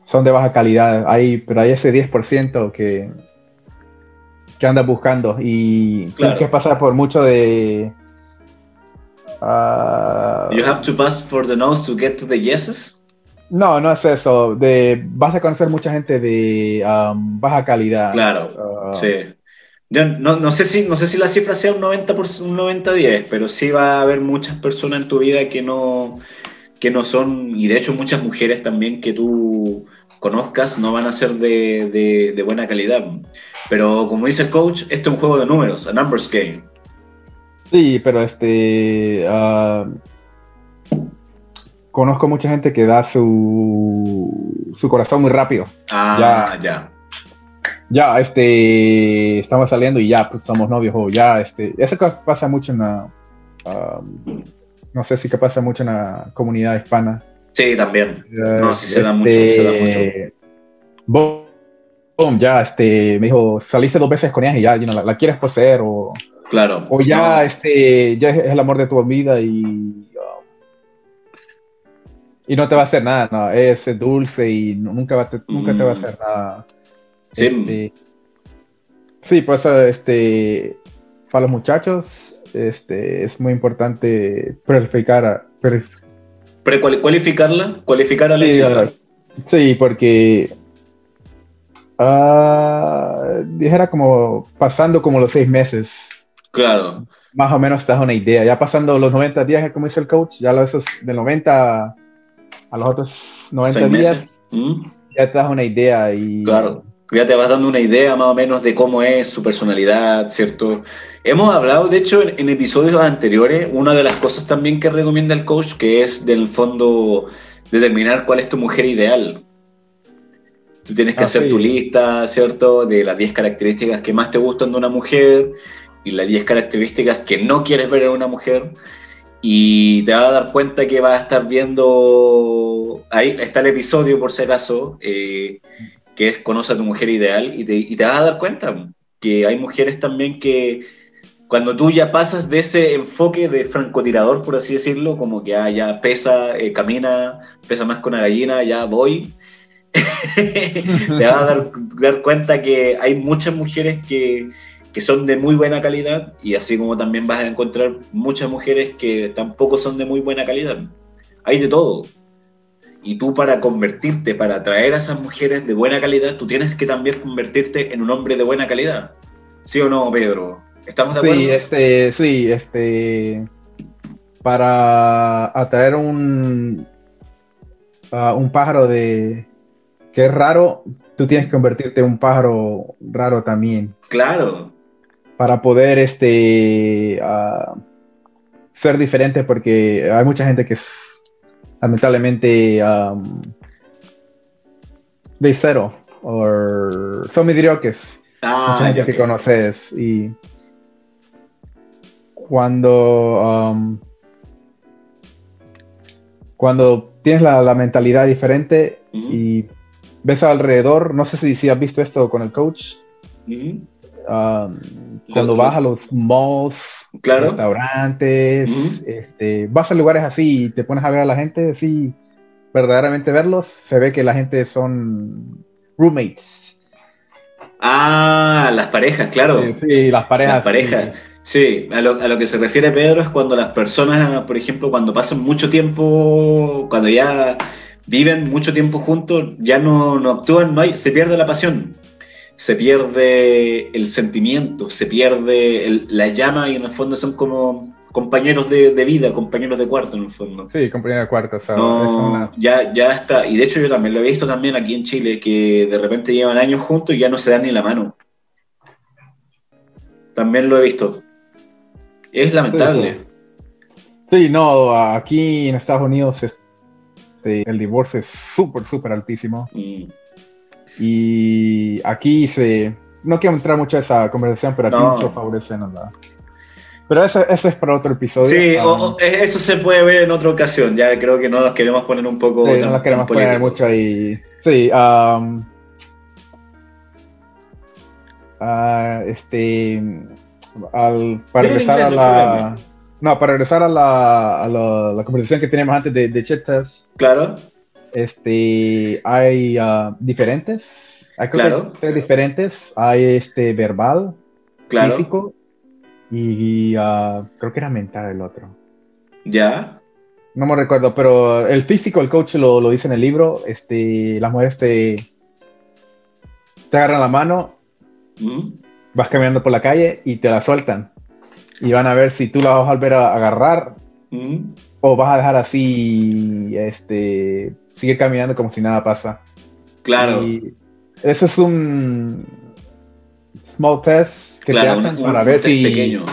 son de baja calidad, hay, pero hay ese 10% que, que anda buscando y claro. que pasar por mucho de... Uh, you have to pass for the nose to get to the yeses? No, no es eso. De, vas a conocer mucha gente de um, baja calidad. Claro, uh, sí. Yo no, no, sé si, no sé si la cifra sea un 90 por un 90-10, pero sí va a haber muchas personas en tu vida que no, que no son, y de hecho muchas mujeres también que tú conozcas no van a ser de, de, buena calidad. Pero como dice el coach, esto es un juego de números, a numbers game. Sí, pero este. Uh, conozco mucha gente que da su, su corazón muy rápido. Ah, ya. ya. Ya, este, estamos saliendo y ya, pues somos novios o ya, este, eso pasa mucho en la, um, no sé si que pasa mucho en la comunidad hispana. Sí, también. No, sí se da mucho, se da mucho. Este, boom, ya, este, me dijo, saliste dos veces con ella y ya, la, quieres poseer o... Claro. O ya, este, ya es el amor de tu vida y... Um, y no te va a hacer nada, no, es dulce y nunca, va te, nunca te va a hacer nada. Sí. Este, sí, pues, este, para los muchachos, este, es muy importante verificar, ¿Precualificarla? ¿Cualificar a la sí, sí, porque uh, dijera como pasando como los seis meses. Claro. Más o menos te das una idea. Ya pasando los 90 días, como dice el coach, ya los de 90 a los otros 90 días, ¿Mm? ya te das una idea. Y, claro ya te vas dando una idea más o menos de cómo es su personalidad, ¿cierto? Hemos hablado, de hecho, en, episodios anteriores, una de las cosas también que recomienda el coach, que es, del fondo, determinar cuál es tu mujer ideal. Tú tienes que ah, hacer tu lista, ¿cierto? De las 10 características que más te gustan de una mujer y las 10 características que no quieres ver en una mujer. Y te vas a dar cuenta que vas a estar viendo. Ahí está el episodio, por si acaso. Eh, que es Conoce a tu mujer ideal, y te, vas a dar cuenta que hay mujeres también que cuando tú ya pasas de ese enfoque de francotirador, por así decirlo, como que ah, ya pesa, eh, camina, pesa más que una gallina, ya voy, te vas a dar, dar, cuenta que hay muchas mujeres que, que, son de muy buena calidad y así como también vas a encontrar muchas mujeres que tampoco son de muy buena calidad. Hay de todo. Y tú para convertirte, para atraer a esas mujeres de buena calidad, tú tienes que también convertirte en un hombre de buena calidad. ¿Sí o no, Pedro? ¿Estamos de acuerdo? Sí, este, sí, este, para atraer un, un pájaro de que es raro, tú tienes que convertirte en un pájaro raro también. Claro. Para poder este, ser diferente, porque hay mucha gente que es lamentablemente um, de cero o son mediocres ah, mucha gente que conoces y cuando um, cuando tienes la, mentalidad diferente y ves alrededor no sé si, si has visto esto con el coach um, cuando vas a los malls restaurantes, este, vas a lugares así y te pones a ver a la gente así, verdaderamente verlos, se ve que la gente son roommates. Ah, las parejas, claro. Sí, las parejas. Las parejas. Sí, a, lo, que se refiere Pedro es cuando las personas, por ejemplo, cuando pasan mucho tiempo, cuando ya viven mucho tiempo juntos, ya no, no actúan, no hay, se pierde la pasión se pierde el sentimiento, se pierde la llama y en el fondo son como compañeros de, vida, compañeros de cuarto en el fondo. Sí, compañeros de cuarto, o sea, ya, ya está, y de hecho yo también lo he visto también aquí en Chile, que de repente llevan años juntos y ya no se dan ni la mano. También lo he visto. Es lamentable. Sí, no, aquí en Estados Unidos este, el divorcio es súper, súper altísimo. Mm. Y aquí se... No quiero entrar mucho a esa conversación, pero aquí mucho favorece nada. Pero eso, eso, es para otro episodio. Sí, um, eso se puede ver en otra ocasión. Ya creo que no nos queremos poner un poco. Sí, no nos queremos poner mucho ahí. Sí, um, uh, este. al, para regresar a la... No, para regresar a la, a la, conversación que teníamos antes de, de chetas. Claro. Este, hay uh, diferentes. Hay claro. tres diferentes. Hay este verbal, claro. físico y, uh, creo que era mental el otro. Ya. No me recuerdo, pero el físico, el coach lo, lo dice en el libro. Este, las mujeres te, te agarran la mano, mm. vas caminando por la calle y te la sueltan y van a ver si tú la vas a volver a agarrar mm. o vas a dejar así, este, seguir caminando como si nada pasa. Claro. Y eso es un small test que te hacen para ver si... Pequeño.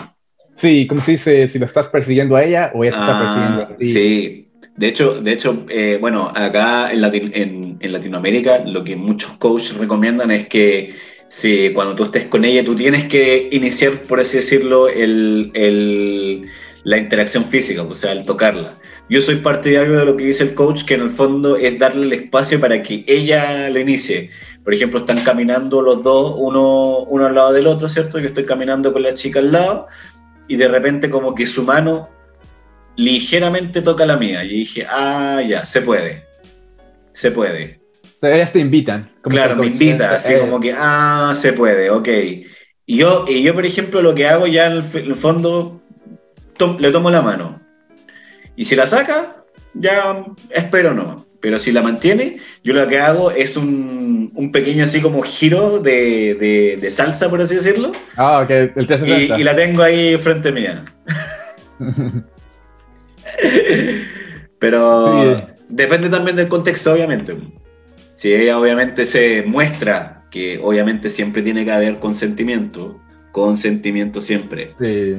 Sí, como si dice, si lo estás persiguiendo a ella o ella te está ah, persiguiendo a ti. Sí, de hecho, de hecho eh, bueno, acá en, en, Latinoamérica lo que muchos coaches recomiendan es que Sí, cuando tú estés con ella, tú tienes que iniciar, por así decirlo, el, la interacción física, o sea, el tocarla. Yo soy partidario de lo que dice el coach, que en el fondo es darle el espacio para que ella lo inicie. Por ejemplo, están caminando los dos, uno, uno al lado del otro, ¿cierto? Yo estoy caminando con la chica al lado y de repente como que su mano ligeramente toca la mía. Y dije, ah, ya, se puede. Se puede. Ellas te invitan. Claro, me invita, así eh, como que, ah, se puede, ok. Y yo, y yo, por ejemplo, lo que hago ya en el, fondo, le tomo la mano. Y si la saca, ya espero no. Pero si la mantiene, yo lo que hago es un, un pequeño así como giro de, de, salsa, por así decirlo. Ah, ok, el y, y la tengo ahí frente mía. Pero depende también del contexto, obviamente si ella obviamente se muestra que obviamente siempre tiene que haber consentimiento, consentimiento siempre. Sí.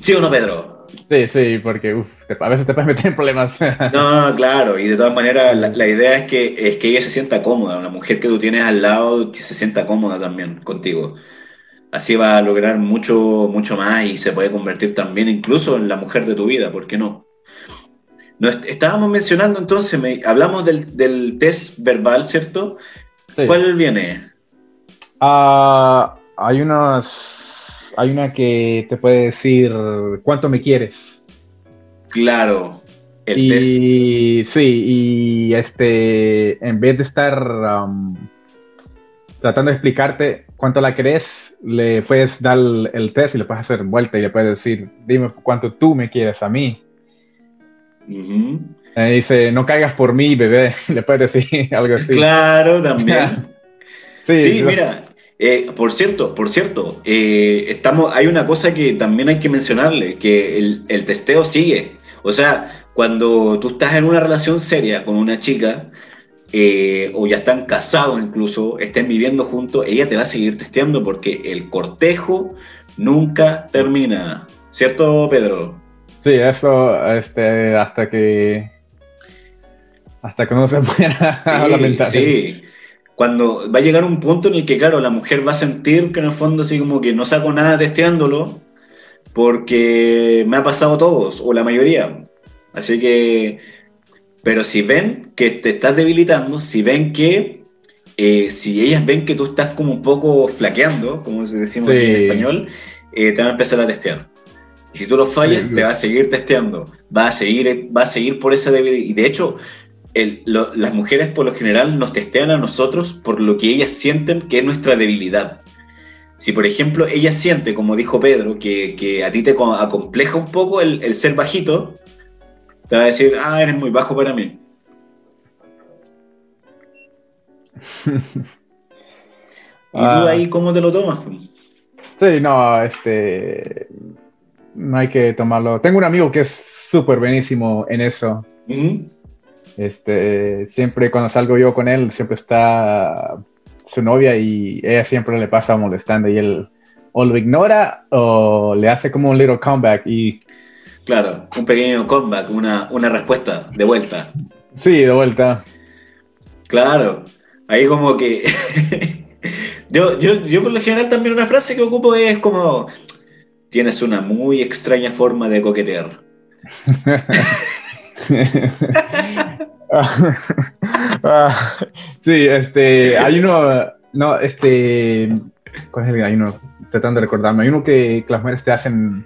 ¿Sí o no, Pedro? Sí, sí, porque a veces te puedes meter en problemas. No, claro, y de todas maneras la, idea es que, es que ella se sienta cómoda, una mujer que tú tienes al lado que se sienta cómoda también contigo. Así va a lograr mucho, mucho más y se puede convertir también incluso en la mujer de tu vida, ¿por qué no? estábamos mencionando entonces, hablamos del, test verbal, ¿cierto? ¿Cuál viene? Ah, hay unas. Hay una que te puede decir cuánto me quieres. Claro. El y, Sí, y este, en vez de estar um, tratando de explicarte cuánto la querés, le puedes dar el test y le puedes hacer vuelta y le puedes decir, dime cuánto tú me quieres a mí dice, no caigas por mí, bebé. Le puedes decir algo así. Claro, también. sí, mira. Eh, por cierto, por cierto, eh, estamos, hay una cosa que también hay que mencionarle, que el, testeo sigue. O sea, cuando tú estás en una relación seria con una chica, eh, o ya están casados incluso, estén viviendo juntos, ella te va a seguir testeando porque el cortejo nunca termina. ¿Cierto, Pedro? Sí, eso, este, hasta que. Hasta que no se muera, sí, Sí, cuando va a llegar un punto en el que, claro, la mujer va a sentir que en el fondo, así como que no saco nada testeándolo, porque me ha pasado todos, o la mayoría. Así que. Pero si ven que te estás debilitando, si ven que. Eh, si ellas ven que tú estás como un poco flaqueando, como decimos en español, eh, te van a empezar a testear. Y si tú lo fallas, te va a seguir testeando, va a seguir, va a seguir por esa debilidad. Y de hecho, las mujeres por lo general nos testean a nosotros por lo que ellas sienten que es nuestra debilidad. Si por ejemplo ella siente, como dijo Pedro, que, a ti te acompleja un poco el, ser bajito, te va a decir, ah, eres muy bajo para mí. ¿Y tú ah. ahí cómo te lo tomas? Sí, no, este no hay que tomarlo. Tengo un amigo que es súper buenísimo en eso. Este, siempre cuando salgo yo con él, siempre está su novia y ella siempre le pasa molestando y él o lo ignora o le hace como un little comeback y... Claro, un pequeño comeback, una, una respuesta de vuelta. Sí, de vuelta. Claro, ahí como que... yo, yo, yo por lo general también una frase que ocupo es como, tienes una muy extraña forma de coquetear. sí, este, hay uno, no, este, ¿Cuál es el? Hay uno, tratando de recordarme. Hay uno que, las mujeres te hacen.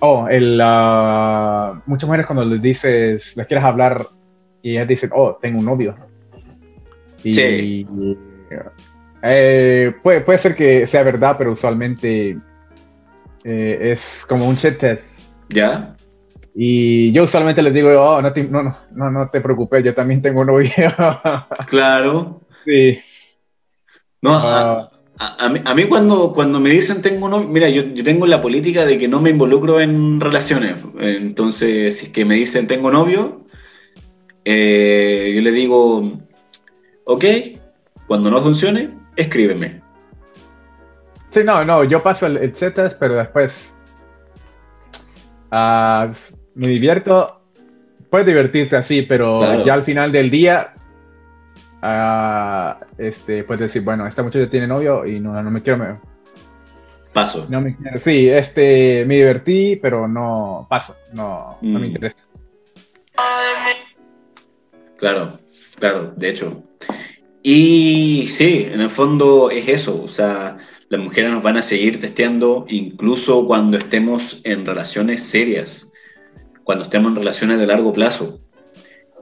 Oh, el, uh, muchas mujeres cuando les dices, les quieres hablar y ellas dicen, oh, tengo un novio. Y, sí. Eh, puede, puede ser que sea verdad, pero usualmente eh, es como un chat test. ¿Ya? Y yo usualmente les digo, oh, no te, no, no, no te preocupes, yo también tengo novio. claro. Sí. No, a, ah. mí, cuando, cuando me dicen tengo novio, mira, yo, yo, tengo la política de que no me involucro en relaciones. Entonces, si es que me dicen tengo novio, eh, yo le digo, ok, cuando no funcione, escríbeme. Sí, no, no, yo paso el, el pero después uh, me divierto. Puedes divertirte así, pero ya al final del día, uh, este, puedes decir, bueno, esta muchacha tiene novio y no, no me quiero. Me... Paso. No me, sí, este, me divertí, pero no paso, no, no me mm. interesa. Claro, claro, de hecho. Y sí, en el fondo es eso, o sea, las mujeres nos van a seguir testeando incluso cuando estemos en relaciones serias, cuando estemos en relaciones de largo plazo.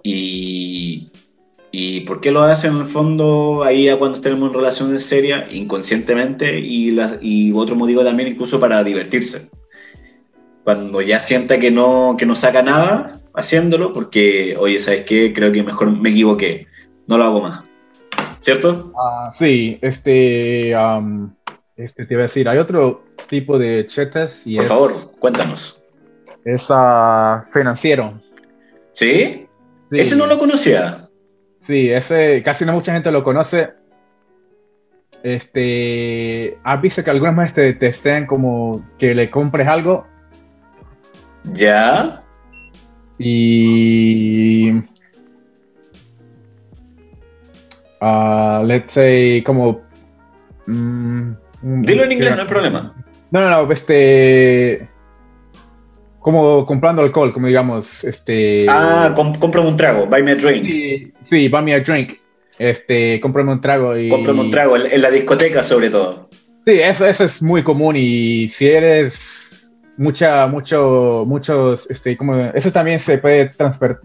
Y, y ¿por qué lo hacen en el fondo ahí a cuando estemos en relaciones serias? Inconscientemente y, y otro motivo también incluso para divertirse. Cuando ya sienta que no, que no saca nada haciéndolo, porque, oye, ¿sabes qué? Creo que mejor me equivoqué, no lo hago más ¿cierto? Ah, sí, este, este, te iba a decir, hay otro tipo de chetas y Por favor, cuéntanos. Es uh, financiero. ¿Sí? Ese no lo conocía. Sí, ese casi no mucha gente lo conoce. Este, ¿has visto que algunas veces te testean como que le compres algo? Ya. Y uh, let's say, como... Mm, Dilo en inglés, no hay problema. No, no, no, este... Como comprando alcohol, como digamos, este... Ah, cómprame un trago, buy me a drink. Sí, sí, buy me a drink. Este, cómprame un trago y... Cómprame un trago, en, la discoteca sobre todo. Sí, eso, eso es muy común y si eres mucha, mucho, muchos, este, como, eso también se puede transferir,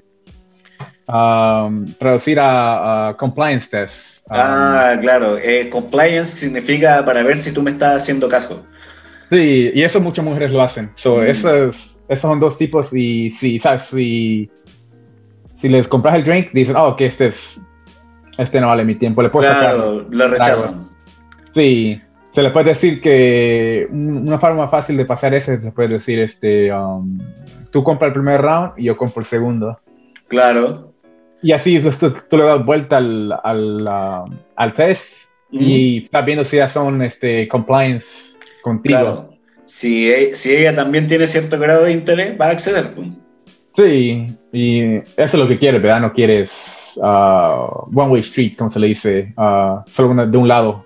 Um, traducir a, compliance test. ah, claro. Eh, compliance significa para ver si tú me estás haciendo caso. Sí, y eso muchas mujeres lo hacen. So, mm. esos, esos, son dos tipos y si, ¿sabes? Si, si les compras el drink, dicen, oh, que este es, este no vale mi tiempo, le puedo claro, sacar. lo rechazan. Sí, se le puede decir que una forma fácil de pasar ese, se puede decir, este, um, tú compras el primer round y yo compro el segundo. Claro. Y así tú, tú, le das vuelta al, al, al test y estás viendo si ya son este, compliance contigo. Si, e, si, ella también tiene cierto grado de interés, va a acceder. Sí, y eso es lo que quieres, ¿verdad? No quieres uh, one way street, como se le dice, uh, solo de un lado.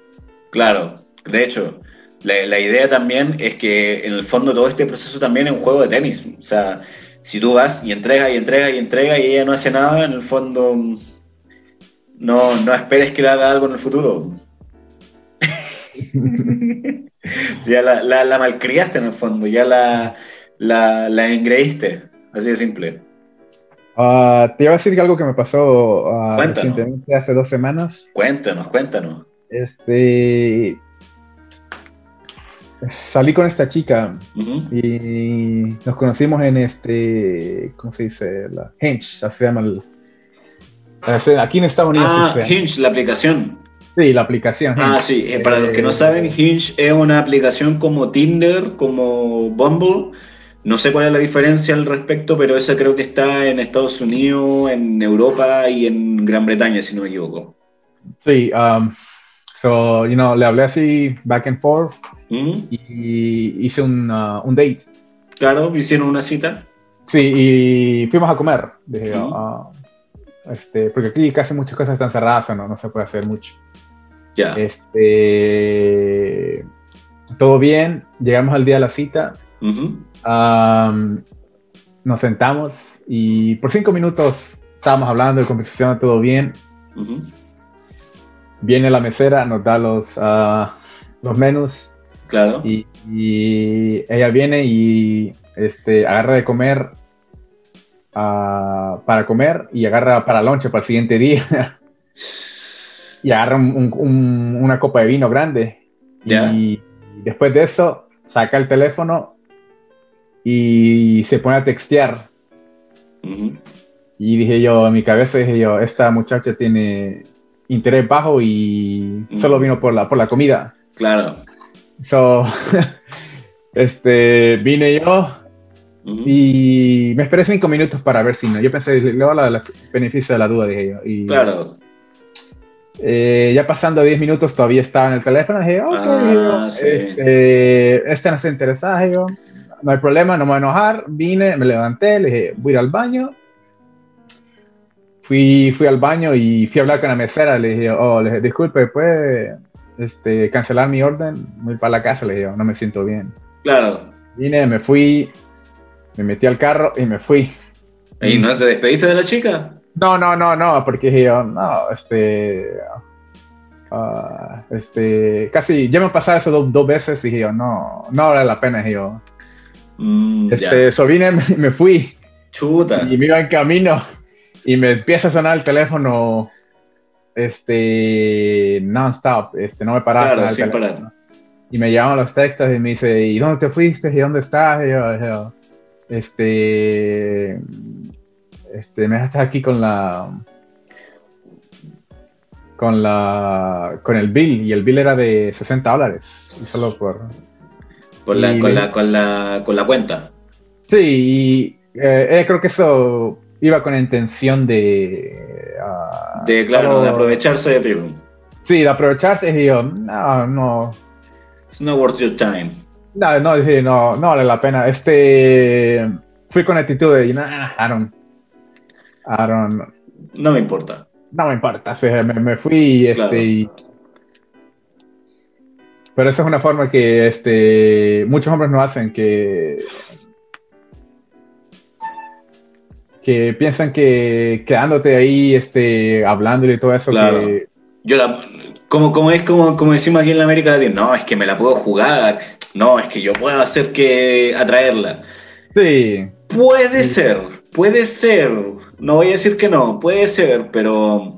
Claro, de hecho, la, la, idea también es que en el fondo todo este proceso también es un juego de tenis. O sea, si tú vas y entregas y entregas y entregas y ella no hace nada, en el fondo no, no esperes que le haga algo en el futuro. ya la, la, malcriaste en el fondo, ya la, la, la engreíste, así de simple. Ah, te iba a decir algo que me pasó uh, recientemente, hace dos semanas. Cuéntanos, cuéntanos. Este, salí con esta chica y nos conocimos en este, ¿cómo se dice? La Hinge, se llama el, aquí en Estados Unidos. Ah, Hinge, la aplicación. Sí, la aplicación. Ah, sí, eh, para los que no saben, eh, Hinge es una aplicación como Tinder, como Bumble. No sé cuál es la diferencia al respecto, pero esa creo que está en Estados Unidos, en Europa y en Gran Bretaña, si no me equivoco. Sí, um, so, you know, le hablé así back and forth y hice un, un date. Claro, hicieron una cita. Sí, y fuimos a comer. Dije, ah, este, porque aquí casi muchas cosas están cerradas, no, no se puede hacer mucho. Ya. Este, todo bien, llegamos al día de la cita. nos sentamos y por cinco minutos estábamos hablando de conversación, todo bien. Viene la mesera, nos da los, uh, los menús. Claro. Y, ella viene y este, agarra de comer uh, para comer y agarra para lonche para el siguiente día. y agarra una copa de vino grande. Y después de eso, saca el teléfono y se pone a textear. Y dije yo, en mi cabeza dije yo, esta muchacha tiene interés bajo y solo vino por la, por la comida. Claro. So, este, vine yo y me esperé cinco minutos para ver si no. Yo pensé, le doy el beneficio de la duda, dije yo. Y, claro. Eh, ya pasando 10 minutos todavía estaba en el teléfono. Dije, ok, ah, este, este, no se interesa. Yo, no hay problema, no me voy a enojar. Vine, me levanté, le dije, voy a ir al baño. Fui, fui al baño y fui a hablar con la mesera. Le dije, oh, le dije, disculpe, ¿puede este, cancelar mi orden? Voy para la casa. Le dije, no me siento bien. Claro. Vine, me fui, me metí al carro y me fui. ¿Y no te despediste de la chica? No, no, no, no, porque yo, no, este, uh, este, casi, ya me pasado eso dos, veces y yo, no, no vale la pena, yo. Mm, este, so vine, me, fui. Chuta. Y me iba en camino y me empieza a sonar el teléfono, este, non-stop, este, no me paraba. Claro, sin parar. Y me llaman los textos y me dice, ¿y dónde te fuiste? ¿Y dónde estás? Y yo, yo este, este, me dejaste aquí con la. Con la. Con el bill. Y el bill era de 60 dólares. Solo por. con, la, con, la, con la cuenta. Sí, y eh, creo que eso iba con la intención de. Ah, de, claro, de aprovecharse de ti. Sí, de aprovecharse. Y yo, no, no. It's not worth your time. No, no, no, no vale la pena. Este. Fui con actitud de, nah, I don't, no me importa. No me importa, me, fui este, Pero esa es una forma que este, muchos hombres no hacen, que... que piensan que quedándote ahí, este, hablando y todo eso, que... Yo la, como, como es como, como decimos aquí en la América Latina, no, es que me la puedo jugar, no, es que yo puedo hacer que atraerla. Sí. Puede ser, puede ser, no voy a decir que no, puede ser, pero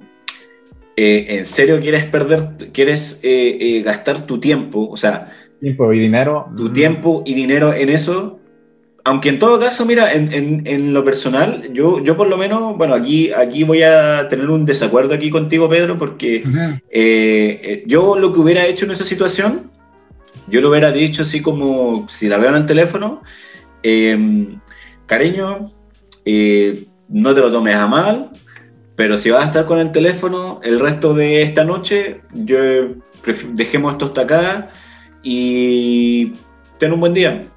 eh, ¿en serio quieres perder, quieres eh, eh, gastar tu tiempo? O sea... Tiempo y dinero. Tu tiempo y dinero en eso. Aunque en todo caso, mira, en, lo personal, yo, yo por lo menos, bueno, aquí, aquí voy a tener un desacuerdo aquí contigo, Pedro, porque yo lo que hubiera hecho en esa situación, yo lo hubiera dicho así como, si la veo en el teléfono, cariño, no te lo tomes a mal, pero si vas a estar con el teléfono el resto de esta noche, yo dejemos esto hasta acá y ten un buen día.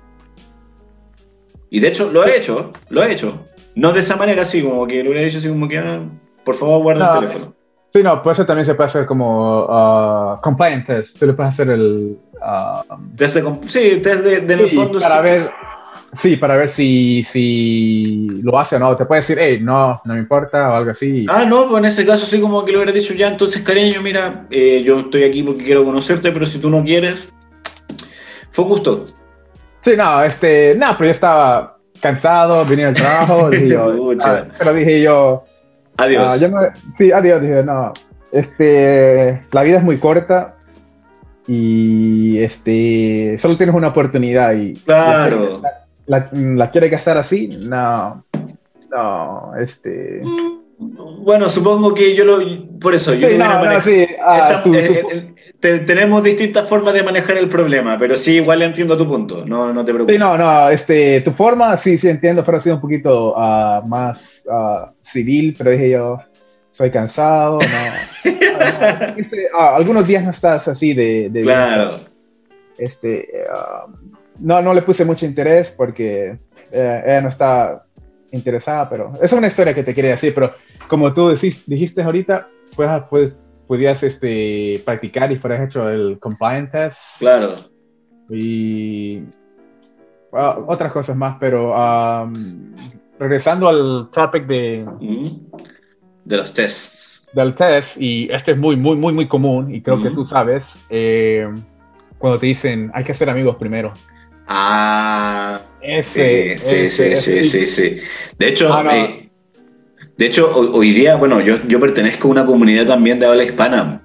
Y de hecho, lo he hecho, lo he hecho. No de esa manera, así como que lo hubiera dicho así como que, ah, por favor, guarda el teléfono. Sí, no, pues eso también se puede hacer como uh, compliance test. Tú le puedes hacer el... Uh, test de, sí, test de, de sí, fondo. Para ver Sí, para ver si, si lo hace o no. Te puede decir, hey, no, no me importa o algo así. Ah, no, pues en ese caso sí como que lo hubiera dicho ya, entonces cariño, mira, eh, yo estoy aquí porque quiero conocerte, pero si tú no quieres, fue un gusto. Sí, no, este, no, pero yo estaba cansado, venía del trabajo, ah, pero dije yo... Adiós. Ah, sí, adiós, dije, no, este, la vida es muy corta, y este solo tienes una oportunidad y claro la, la quiere gastar así, no, no, este... Bueno, supongo que yo lo... Por eso, yo... tenemos distintas formas de manejar el problema, pero sí, igual entiendo tu punto, no, no te preocupes. Sí, no, no, este, tu forma, sí, sí entiendo, pero ha sido un poquito uh, más uh, civil, pero dije yo, soy cansado, no. uh, algunos días no estás así de... de claro. Este, no, no le puse mucho interés porque eh, ella no está interesada, pero es una historia que te quería decir, pero como tú decís, dijiste ahorita, pues, pues podías este, practicar y fueras hecho el compliance test. Claro. Y ah, otras cosas más, pero regresando al topic de... De los tests. Del test, y este es muy, muy, muy, muy común, y creo que tú sabes, eh, cuando te dicen hay que ser amigos primero. Ah, ese. Sí, sí, sí, sí, sí, De hecho, ah, eh, de hecho hoy, día, bueno, yo, yo pertenezco a una comunidad también de habla hispana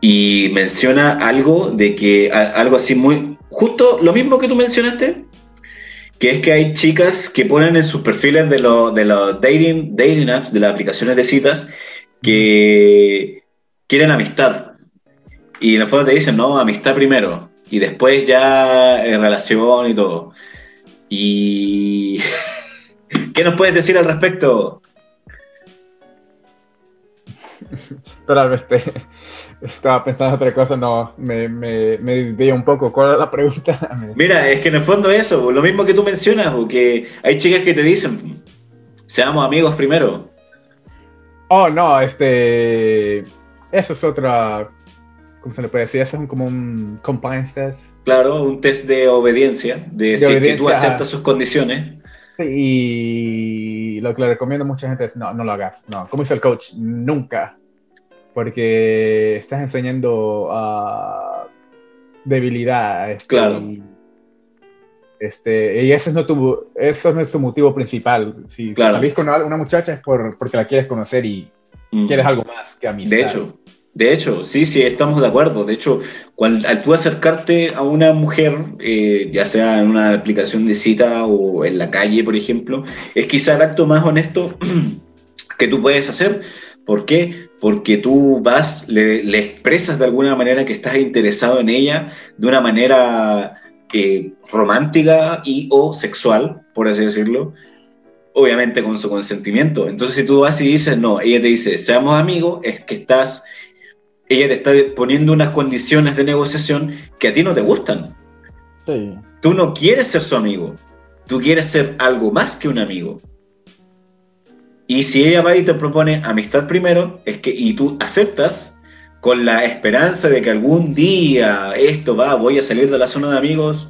y menciona algo de que, algo así muy, justo lo mismo que tú mencionaste, que es que hay chicas que ponen en sus perfiles de los de los dating, dating apps, de las aplicaciones de citas, que quieren amistad. Y en el fondo te dicen, no, amistad primero. Y después ya en relación y todo. Y... ¿Qué nos puedes decir al respecto? Totalmente. Estaba pensando otra cosa, no, me, me, me un poco. ¿Cuál es la pregunta? Mira, es que en el fondo eso, lo mismo que tú mencionas, porque hay chicas que te dicen, seamos amigos primero. Oh, no, este. Eso es otra. ¿Cómo se le puede decir? Eso es como un compliance test. Claro, un test de obediencia, de, si que tú aceptas sus condiciones. y lo que le recomiendo a mucha gente es: no, no lo hagas. No, como dice el coach, nunca porque estás enseñando a debilidad. Este, claro. Y, este, y ese no tu, eso no es tu motivo principal. Si salís con una muchacha es por, porque la quieres conocer y quieres algo más que amistad. De hecho, de hecho, sí, sí, estamos de acuerdo. De hecho, al tú acercarte a una mujer, eh, ya sea en una aplicación de cita o en la calle, por ejemplo, es quizá el acto más honesto que tú puedes hacer. ¿Por qué? porque tú vas, le, expresas de alguna manera que estás interesado en ella de una manera eh, romántica y o sexual, por así decirlo, obviamente con su consentimiento. Entonces si tú vas y dices, no, ella te dice, seamos amigos, es que estás, ella te está poniendo unas condiciones de negociación que a ti no te gustan. Sí. Tú no quieres ser su amigo, tú quieres ser algo más que un amigo. Y si ella va y te propone amistad primero, es que, y tú aceptas con la esperanza de que algún día esto va, voy a salir de la zona de amigos.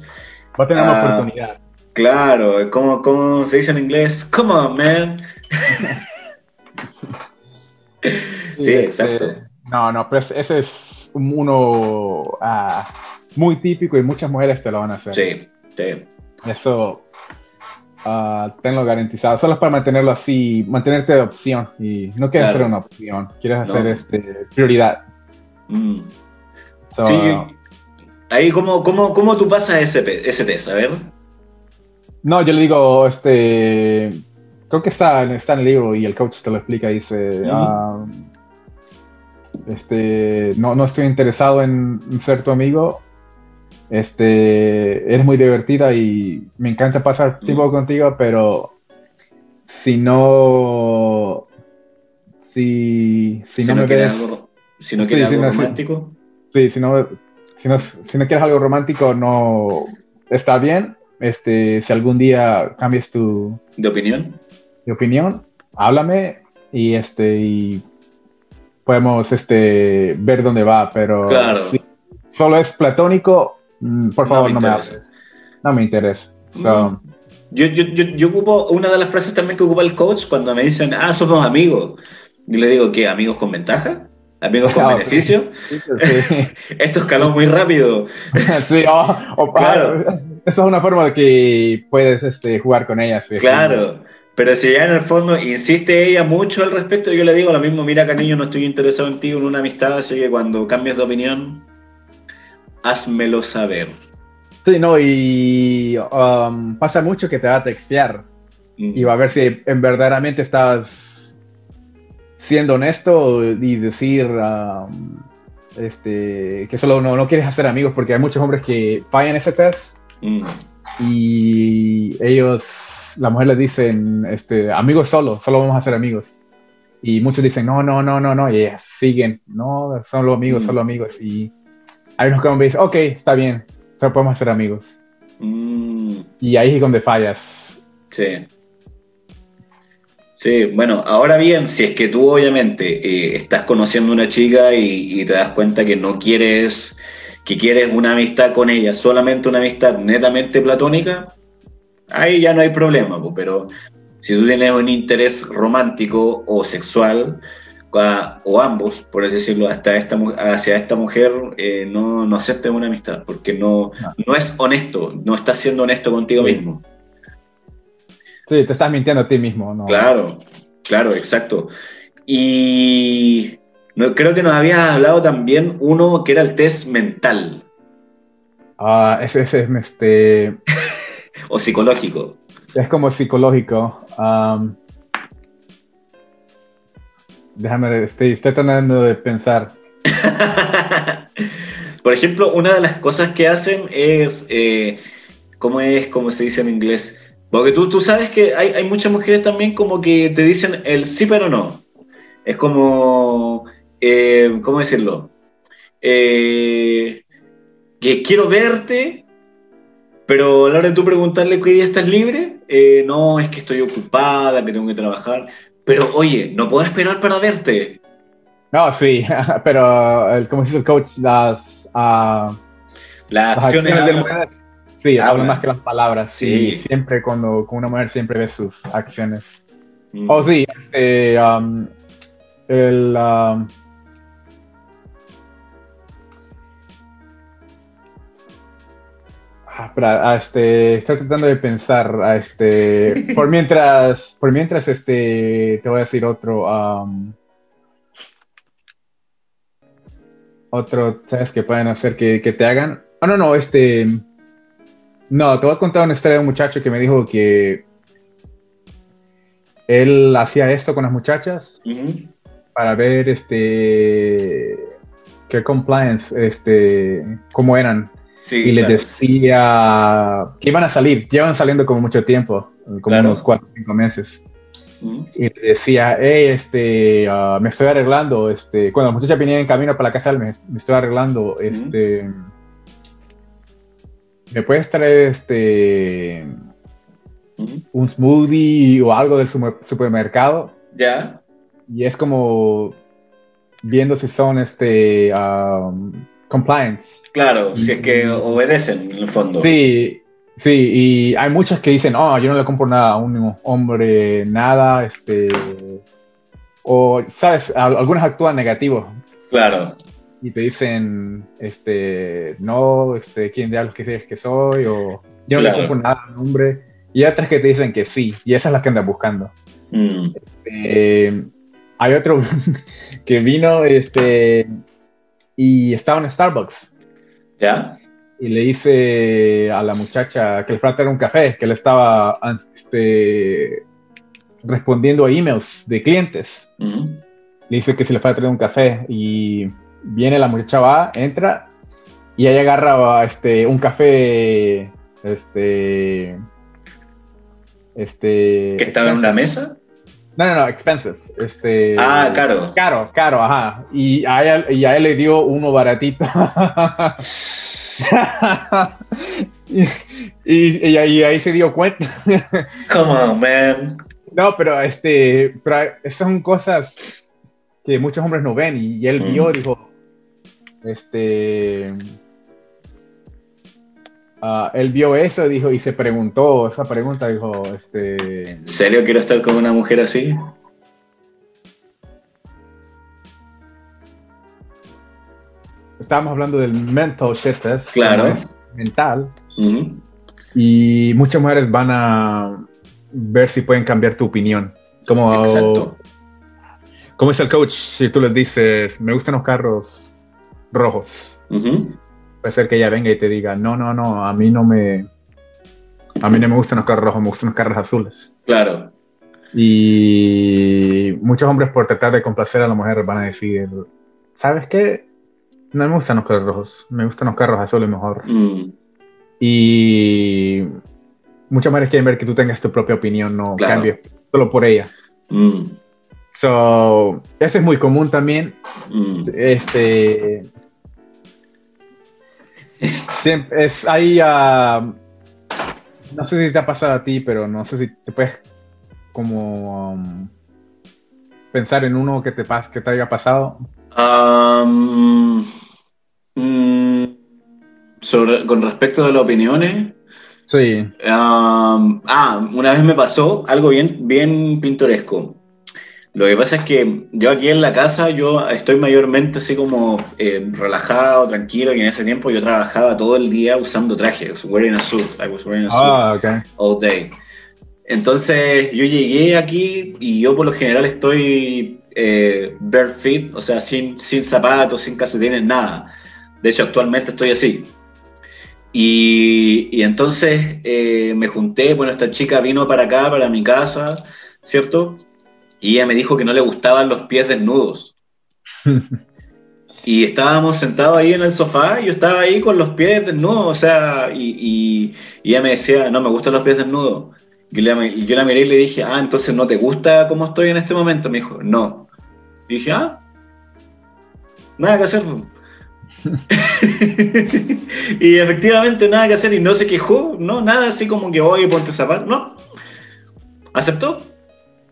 Va a tener una ah, oportunidad. Claro, como, como se dice en inglés, come on, man. sí, este, exacto. No, no, pero ese es uno ah, muy típico y muchas mujeres te lo van a hacer. Sí, sí. Eso uh, tenlo garantizado. Solo para mantenerlo así, mantenerte de opción. Y no quieres hacer una opción, quieres hacer este, prioridad. Mm. sí. Ahí, ¿cómo, cómo, cómo tú pasas ese, ese test? A ver. No, yo le digo, este. Creo que está, está en el libro y el coach te lo explica. Dice. Ah, este. No, no estoy interesado en ser tu amigo este, eres muy divertida y me encanta pasar tiempo contigo, pero si no, si, si, no, me ves... si no quieres algo romántico. Sí, si no, si no, si no quieres algo romántico, no está bien. Este, si algún día cambias tu... ¿De opinión? De opinión, háblame y este, y podemos este, ver dónde va, pero si solo es platónico, Mm, por favor, no me, hables. No me interesa. Mm. Yo, yo, yo, yo, ocupo una de las frases también que ocupa el coach cuando me dicen, ah, somos amigos. Y le digo, ¿qué? ¿Amigos con ventaja? ¿Amigos con ah, beneficio? Esto escaló muy rápido. sí, o, claro. Eso es una forma de que puedes este, jugar con ellas. Claro. Pero si ya en el fondo insiste ella mucho al respecto, yo le digo lo mismo, mira cariño, no estoy interesado en ti, en una amistad, así que cuando cambies de opinión, házmelo saber. Sí, no, y um, pasa mucho que te va a textear. Y va a ver si en verdaderamente estás siendo honesto y decir um, este, que solo no, no, quieres hacer amigos porque hay muchos hombres que fallan ese test. Y ellos, la mujer les dicen, este, amigos solo, solo vamos a ser amigos. Y muchos dicen, no, no, no, no, no, y ellas siguen, no, solo amigos, solo amigos. Y hay unos que me dicen, ok, está bien, solo podemos ser amigos. Mm. Y ahí es donde fallas. Sí. Sí, bueno, ahora bien, si es que tú obviamente eh, estás conociendo a una chica y, te das cuenta que no quieres, que quieres una amistad con ella, solamente una amistad netamente platónica, ahí ya no hay problema, pero si tú tienes un interés romántico o sexual, o ambos, por así decirlo, hasta esta, hacia esta mujer eh, no, no acepten una amistad, porque no, no, es honesto, no estás siendo honesto contigo mismo. Sí, te estás mintiendo a ti mismo. ¿no? Claro, claro, exacto. Y creo que nos habías hablado también uno que era el test mental. Ah, ese, es este... o psicológico. Es como psicológico. déjame, estoy, estoy tratando de pensar. Por ejemplo, una de las cosas que hacen es, eh, ¿cómo es, cómo se dice en inglés? Porque tú, tú sabes que hay, hay muchas mujeres también como que te dicen el sí pero no. Es como, eh, ¿cómo decirlo? Eh, que quiero verte, pero a la hora de tú preguntarle qué día estás libre, eh, no, es que estoy ocupada, que tengo que trabajar, pero oye, no puedo esperar para verte. No, sí, pero como dice el coach, las, uh, las, acciones, del sí, hablan más que las palabras, sí, siempre cuando con una mujer siempre ve sus acciones. Mm. Oh, sí, este, um, el... Um, Ah, este, estoy tratando de pensar, a este, por mientras, por mientras, este, te voy a decir otro, otro, ¿sabes? Que pueden hacer que, te hagan. Oh, no, no, este, no, te voy a contar una historia de un muchacho que me dijo que él hacía esto con las muchachas para ver, este, qué compliance, este, cómo eran y les decía que iban a salir, llevan saliendo como mucho tiempo, como unos cuatro o cinco meses. Y le decía, hey, este, ah, me estoy arreglando, este, cuando la muchacha venía en camino para la casa, me, me estoy arreglando, este, ¿me puedes traer, este, un smoothie o algo del supermercado? Ya. Y es como viendo si son, este, compliance. Claro, si es que obedecen en el fondo. Sí, sí, y hay muchas que dicen, oh, yo no le compro nada a un hombre, nada, este, o, ¿sabes? Algunas actúan negativo. Claro. Y te dicen, este, no, este, ¿quién de los que soy? O yo no le compro nada a un hombre. Y hay otras que te dicen que sí, y esa es la que andas buscando. Mm. Este, hay otro que vino, este, y estaba en Starbucks. ¿Ya? Y le dice a la muchacha que le falta un café, que le estaba este, respondiendo a emails de clientes. Le dice que se le falta traer un café y viene la muchacha, va, entra y ahí agarra este, un café, este, este... ¿Que estaba en una mesa? No, no, no, expensive. Este, ah, caro. Caro, caro, ajá. Y a él, y a él le dio uno baratito. y, y, ahí, se dio cuenta. Come on, man. No, pero este, pero son cosas que muchos hombres no ven y, él vio, mm. dijo, este, Ah, él vio eso dijo, y se preguntó esa pregunta, dijo, este... ¿En serio quiero estar con una mujer así? Estábamos hablando del mental shift claro. mental. Y muchas mujeres van a ver si pueden cambiar tu opinión. Como, Exacto. como es el coach, si tú les dices, me gustan los carros rojos puede ser que ella venga y te diga, no, no, no, a mí no me, a mí no me gustan los carros rojos, me gustan los carros azules. Claro. Y muchos hombres por tratar de complacer a la mujer van a decir, ¿sabes qué? No me gustan los carros rojos, me gustan los carros azules mejor. Mm. Y muchas mujeres quieren ver que tú tengas tu propia opinión, no cambies solo por ella. Mm. So, eso es muy común también. Mm. Este, Siempre es ahí, uh, no sé si te ha pasado a ti, pero no sé si te puedes como um, pensar en uno que te, que te haya pasado. Um, mm, sobre, con respecto a las opiniones. Sí. Um, ah, una vez me pasó algo bien, bien pintoresco. Lo que pasa es que yo aquí en la casa, yo estoy mayormente así como eh, relajado, tranquilo, y en ese tiempo yo trabajaba todo el día usando trajes, wearing a suit, I was wearing a ah, suit all day. Entonces yo llegué aquí y yo por lo general estoy eh, bare feet, o sea, sin, sin zapatos, sin calcetines, nada. De hecho, actualmente estoy así. Y, y entonces eh, me junté, bueno, esta chica vino para acá, para mi casa, ¿cierto? Y ella me dijo que no le gustaban los pies desnudos. y estábamos sentados ahí en el sofá, y yo estaba ahí con los pies desnudos, o sea, y, ella me decía, no, me gustan los pies desnudos. Y, yo la miré y le dije, ah, entonces no te gusta cómo estoy en este momento. Me dijo, no. Y dije, ah, nada que hacer. y efectivamente nada que hacer y no se quejó, no, nada así como que, oye, ponte zapatos, no. Aceptó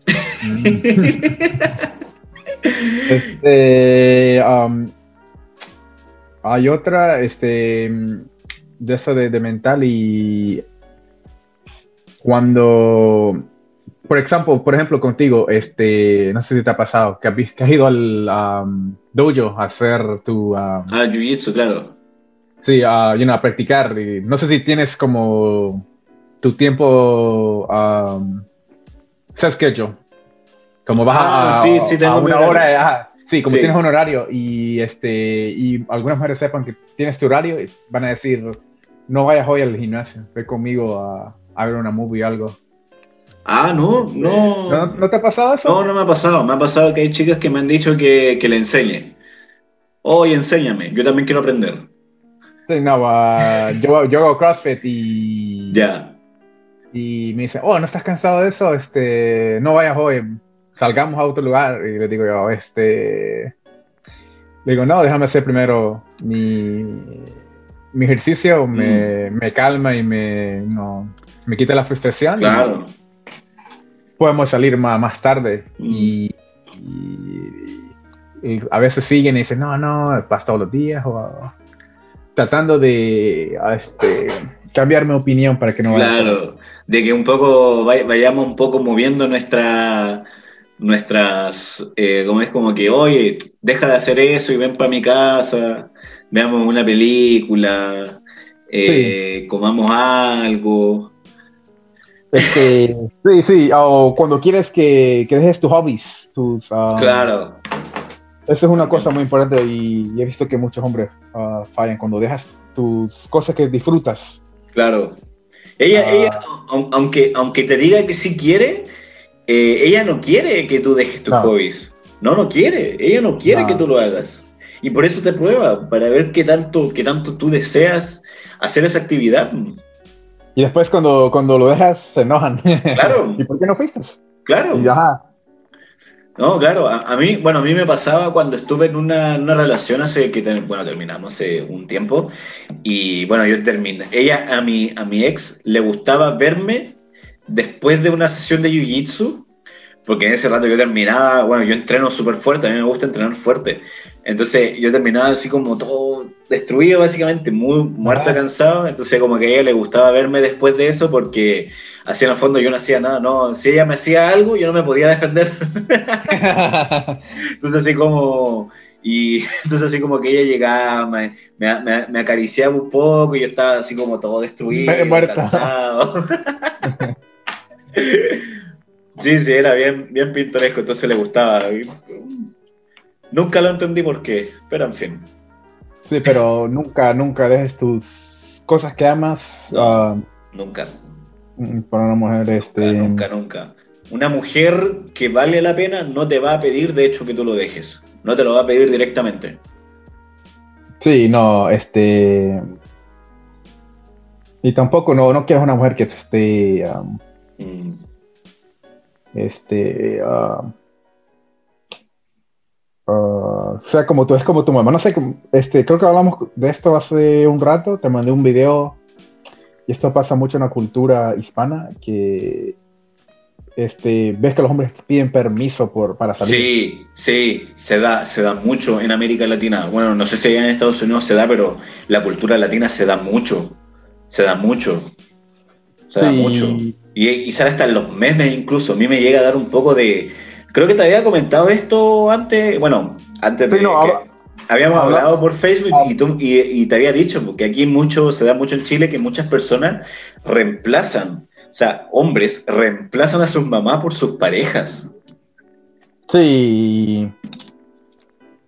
este, um, hay otra, este, de esa de, mental y cuando, por ejemplo, por ejemplo contigo, este, no sé si te ha pasado, que has, ido al um, dojo a hacer tu... Um, ah, jiu-jitsu, claro. Sí, a practicar. Y no sé si tienes como tu tiempo, um, schedule como vas a, ah, una hora, sí, como tienes un horario y este y algunas mujeres sepan que tienes tu horario, van a decir, no vayas hoy al gimnasio, ve conmigo a, a ver una movie o algo. Ah, no, no. no. te ha pasado eso? No, no me ha pasado. Me ha pasado que hay chicas que me han dicho que, que le enseñe. Oye, enséñame, yo también quiero aprender. Sí, no, uh, yo, yo hago CrossFit y. Ya. Y me dice, oh, ¿no estás cansado de eso? Este, no vayas hoy salgamos a otro lugar y le digo yo, este, le digo, no, déjame hacer primero mi, mi ejercicio, me, mm. me, calma y me, no, me quita la frustración. Claro. podemos salir más, más tarde mm. y, y, a veces siguen y dicen, no, no, pasa todos los días o tratando de este, cambiar mi opinión para que no Claro, de que un poco vayamos un poco moviendo nuestra nuestras, eh, como es como que, oye, deja de hacer eso y ven para mi casa, veamos una película, eh, comamos algo. sí, sí, o cuando quieres que, dejes tus hobbies, tus... Um, claro. Eso es una cosa muy importante y, he visto que muchos hombres uh, fallan cuando dejas tus cosas que disfrutas. Claro. Ella, ah. ella aunque, aunque te diga que sí quiere, eh, ella no quiere que tú dejes tus hobbies. No, no quiere. Ella no quiere que tú lo hagas. Y por eso te prueba, para ver qué tanto, qué tanto tú deseas hacer esa actividad. Y después cuando, cuando lo dejas se enojan. Claro. ¿Y por qué no fuiste? Claro. No, claro, a, mí, bueno, a mí me pasaba cuando estuve en una, relación hace que, bueno, terminamos hace un tiempo y bueno, yo terminé. Ella, a mi, a mi ex, le gustaba verme después de una sesión de Jiu-Jitsu, porque en ese rato yo terminaba, bueno, yo entreno súper fuerte, a mí me gusta entrenar fuerte. Entonces yo terminaba así como todo destruido, básicamente, muy muerto, cansado. Entonces, como que a ella le gustaba verme después de eso, porque así en el fondo yo no hacía nada. No, si ella me hacía algo, yo no me podía defender. entonces, así como. Y entonces así como que ella llegaba, me, me, me acariciaba un poco y yo estaba así como todo destruido, cansado. Sí, sí, era bien, bien pintoresco, entonces le gustaba. Nunca lo entendí por qué, pero en fin. Sí, pero nunca, nunca dejes tus cosas que amas. Ah, nunca. Mm, para una mujer, este. Nunca, nunca, Una mujer que vale la pena no te va a pedir, de hecho, que tú lo dejes. No te lo va a pedir directamente. Sí, no, este. Y tampoco no, no quieres una mujer que te esté. Mm. Este. Uh, o sea, como tú, es como tu mamá. No sé, este, creo que hablamos de esto hace un rato. Te mandé un video. Y esto pasa mucho en la cultura hispana. Que este, ves que los hombres piden permiso por, para salir. Sí, sí, se da, se da mucho en América Latina. Bueno, no sé si allá en Estados Unidos se da, pero la cultura latina se da mucho. Se da mucho. Se da mucho. Y, y sale hasta en los memes incluso. A mí me llega a dar un poco de, creo que te había comentado esto antes, bueno, antes de... habíamos hablado por Facebook y, tú, y, te había dicho, porque aquí mucho, se da mucho en Chile que muchas personas reemplazan, o sea, hombres reemplazan a sus mamás por sus parejas. Sí.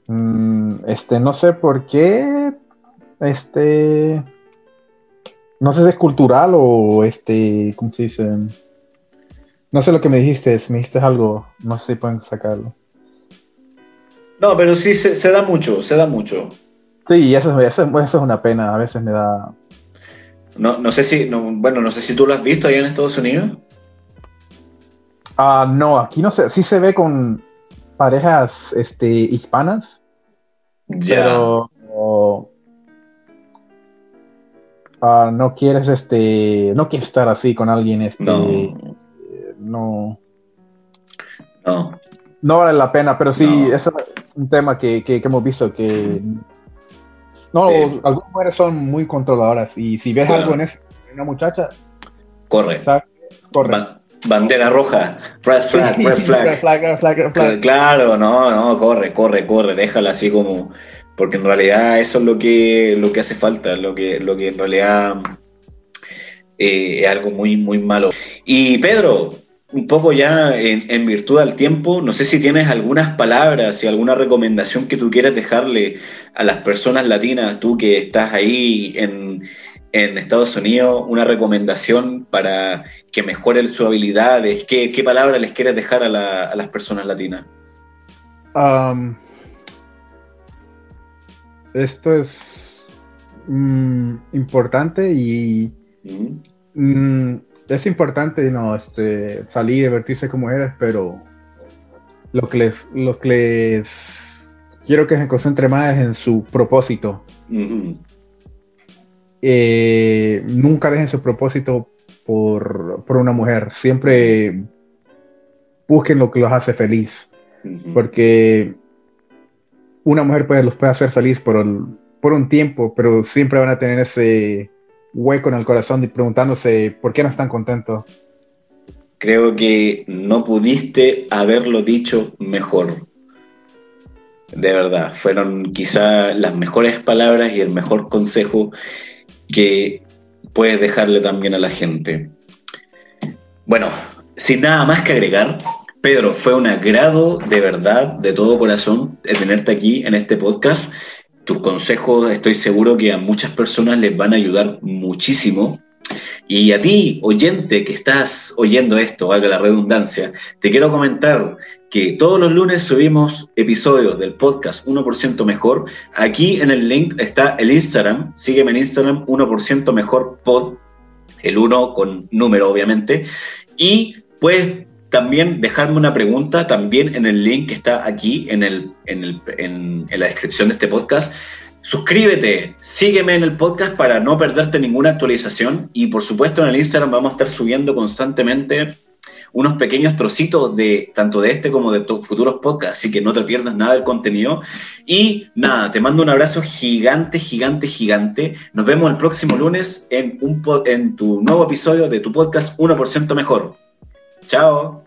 Mm, este, no sé por qué. Este. No sé si es cultural o este. ¿Cómo se dice? No sé lo que me dijiste, me dijiste algo, no sé si pueden sacarlo. No, pero sí se, da mucho, se da mucho. Sí, eso, eso, es una pena, a veces me da... No, no sé si, bueno, no sé si tú lo has visto allá en Estados Unidos. Ah, no, aquí no sé, sí se ve con parejas este, hispanas. Ya. Pero ah, no quieres este, no quieres estar así con alguien este, no. No. No vale la pena, pero sí, es un tema que, hemos visto que. No, algunas mujeres son muy controladoras y si ves algo en eso, una muchacha. Corre. Corre. bandera roja, red flag, red flag. red flag, red flag, Claro, no, no, corre, corre, corre, déjala así como. Porque en realidad eso es lo que, lo que hace falta, lo que, lo que en realidad eh, es algo muy, muy malo. Y Pedro, un poco ya en, virtud del tiempo, no sé si tienes algunas palabras y alguna recomendación que tú quieras dejarle a las personas latinas, tú que estás ahí en, Estados Unidos, una recomendación para que mejoren sus habilidades. ¿Qué, qué palabra les quieres dejar a, las personas latinas? esto es mm, importante y es importante no este, salir, divertirse como eres, pero lo que les, lo que les quiero que se concentre más es en su propósito. Eh, nunca dejen su propósito por, una mujer. Siempre busquen lo que los hace feliz. Porque una mujer puede, los puede hacer feliz por, por un tiempo, pero siempre van a tener ese hueco en el corazón preguntándose por qué no están contentos. Creo que no pudiste haberlo dicho mejor. De verdad, fueron quizá las mejores palabras y el mejor consejo que puedes dejarle también a la gente. Bueno, sin nada más que agregar, Pedro, fue un agrado de verdad, de todo corazón, tenerte aquí en este podcast tus consejos estoy seguro que a muchas personas les van a ayudar muchísimo. Y a ti, oyente que estás oyendo esto, valga la redundancia, te quiero comentar que todos los lunes subimos episodios del podcast 1% Mejor. Aquí en el link está el Instagram. Sígueme en Instagram 1% Mejor Pod, el 1 con número obviamente. Y puedes también dejarme una pregunta también en el link que está aquí en, el, en, la descripción de este podcast. Suscríbete, sígueme en el podcast para no perderte ninguna actualización y por supuesto en el Instagram vamos a estar subiendo constantemente unos pequeños trocitos de tanto de este como de futuros podcasts, así que no te pierdas nada del contenido. Y nada, te mando un abrazo gigante, gigante, gigante. Nos vemos el próximo lunes en, un, en tu nuevo episodio de tu podcast 1% Mejor. Chao.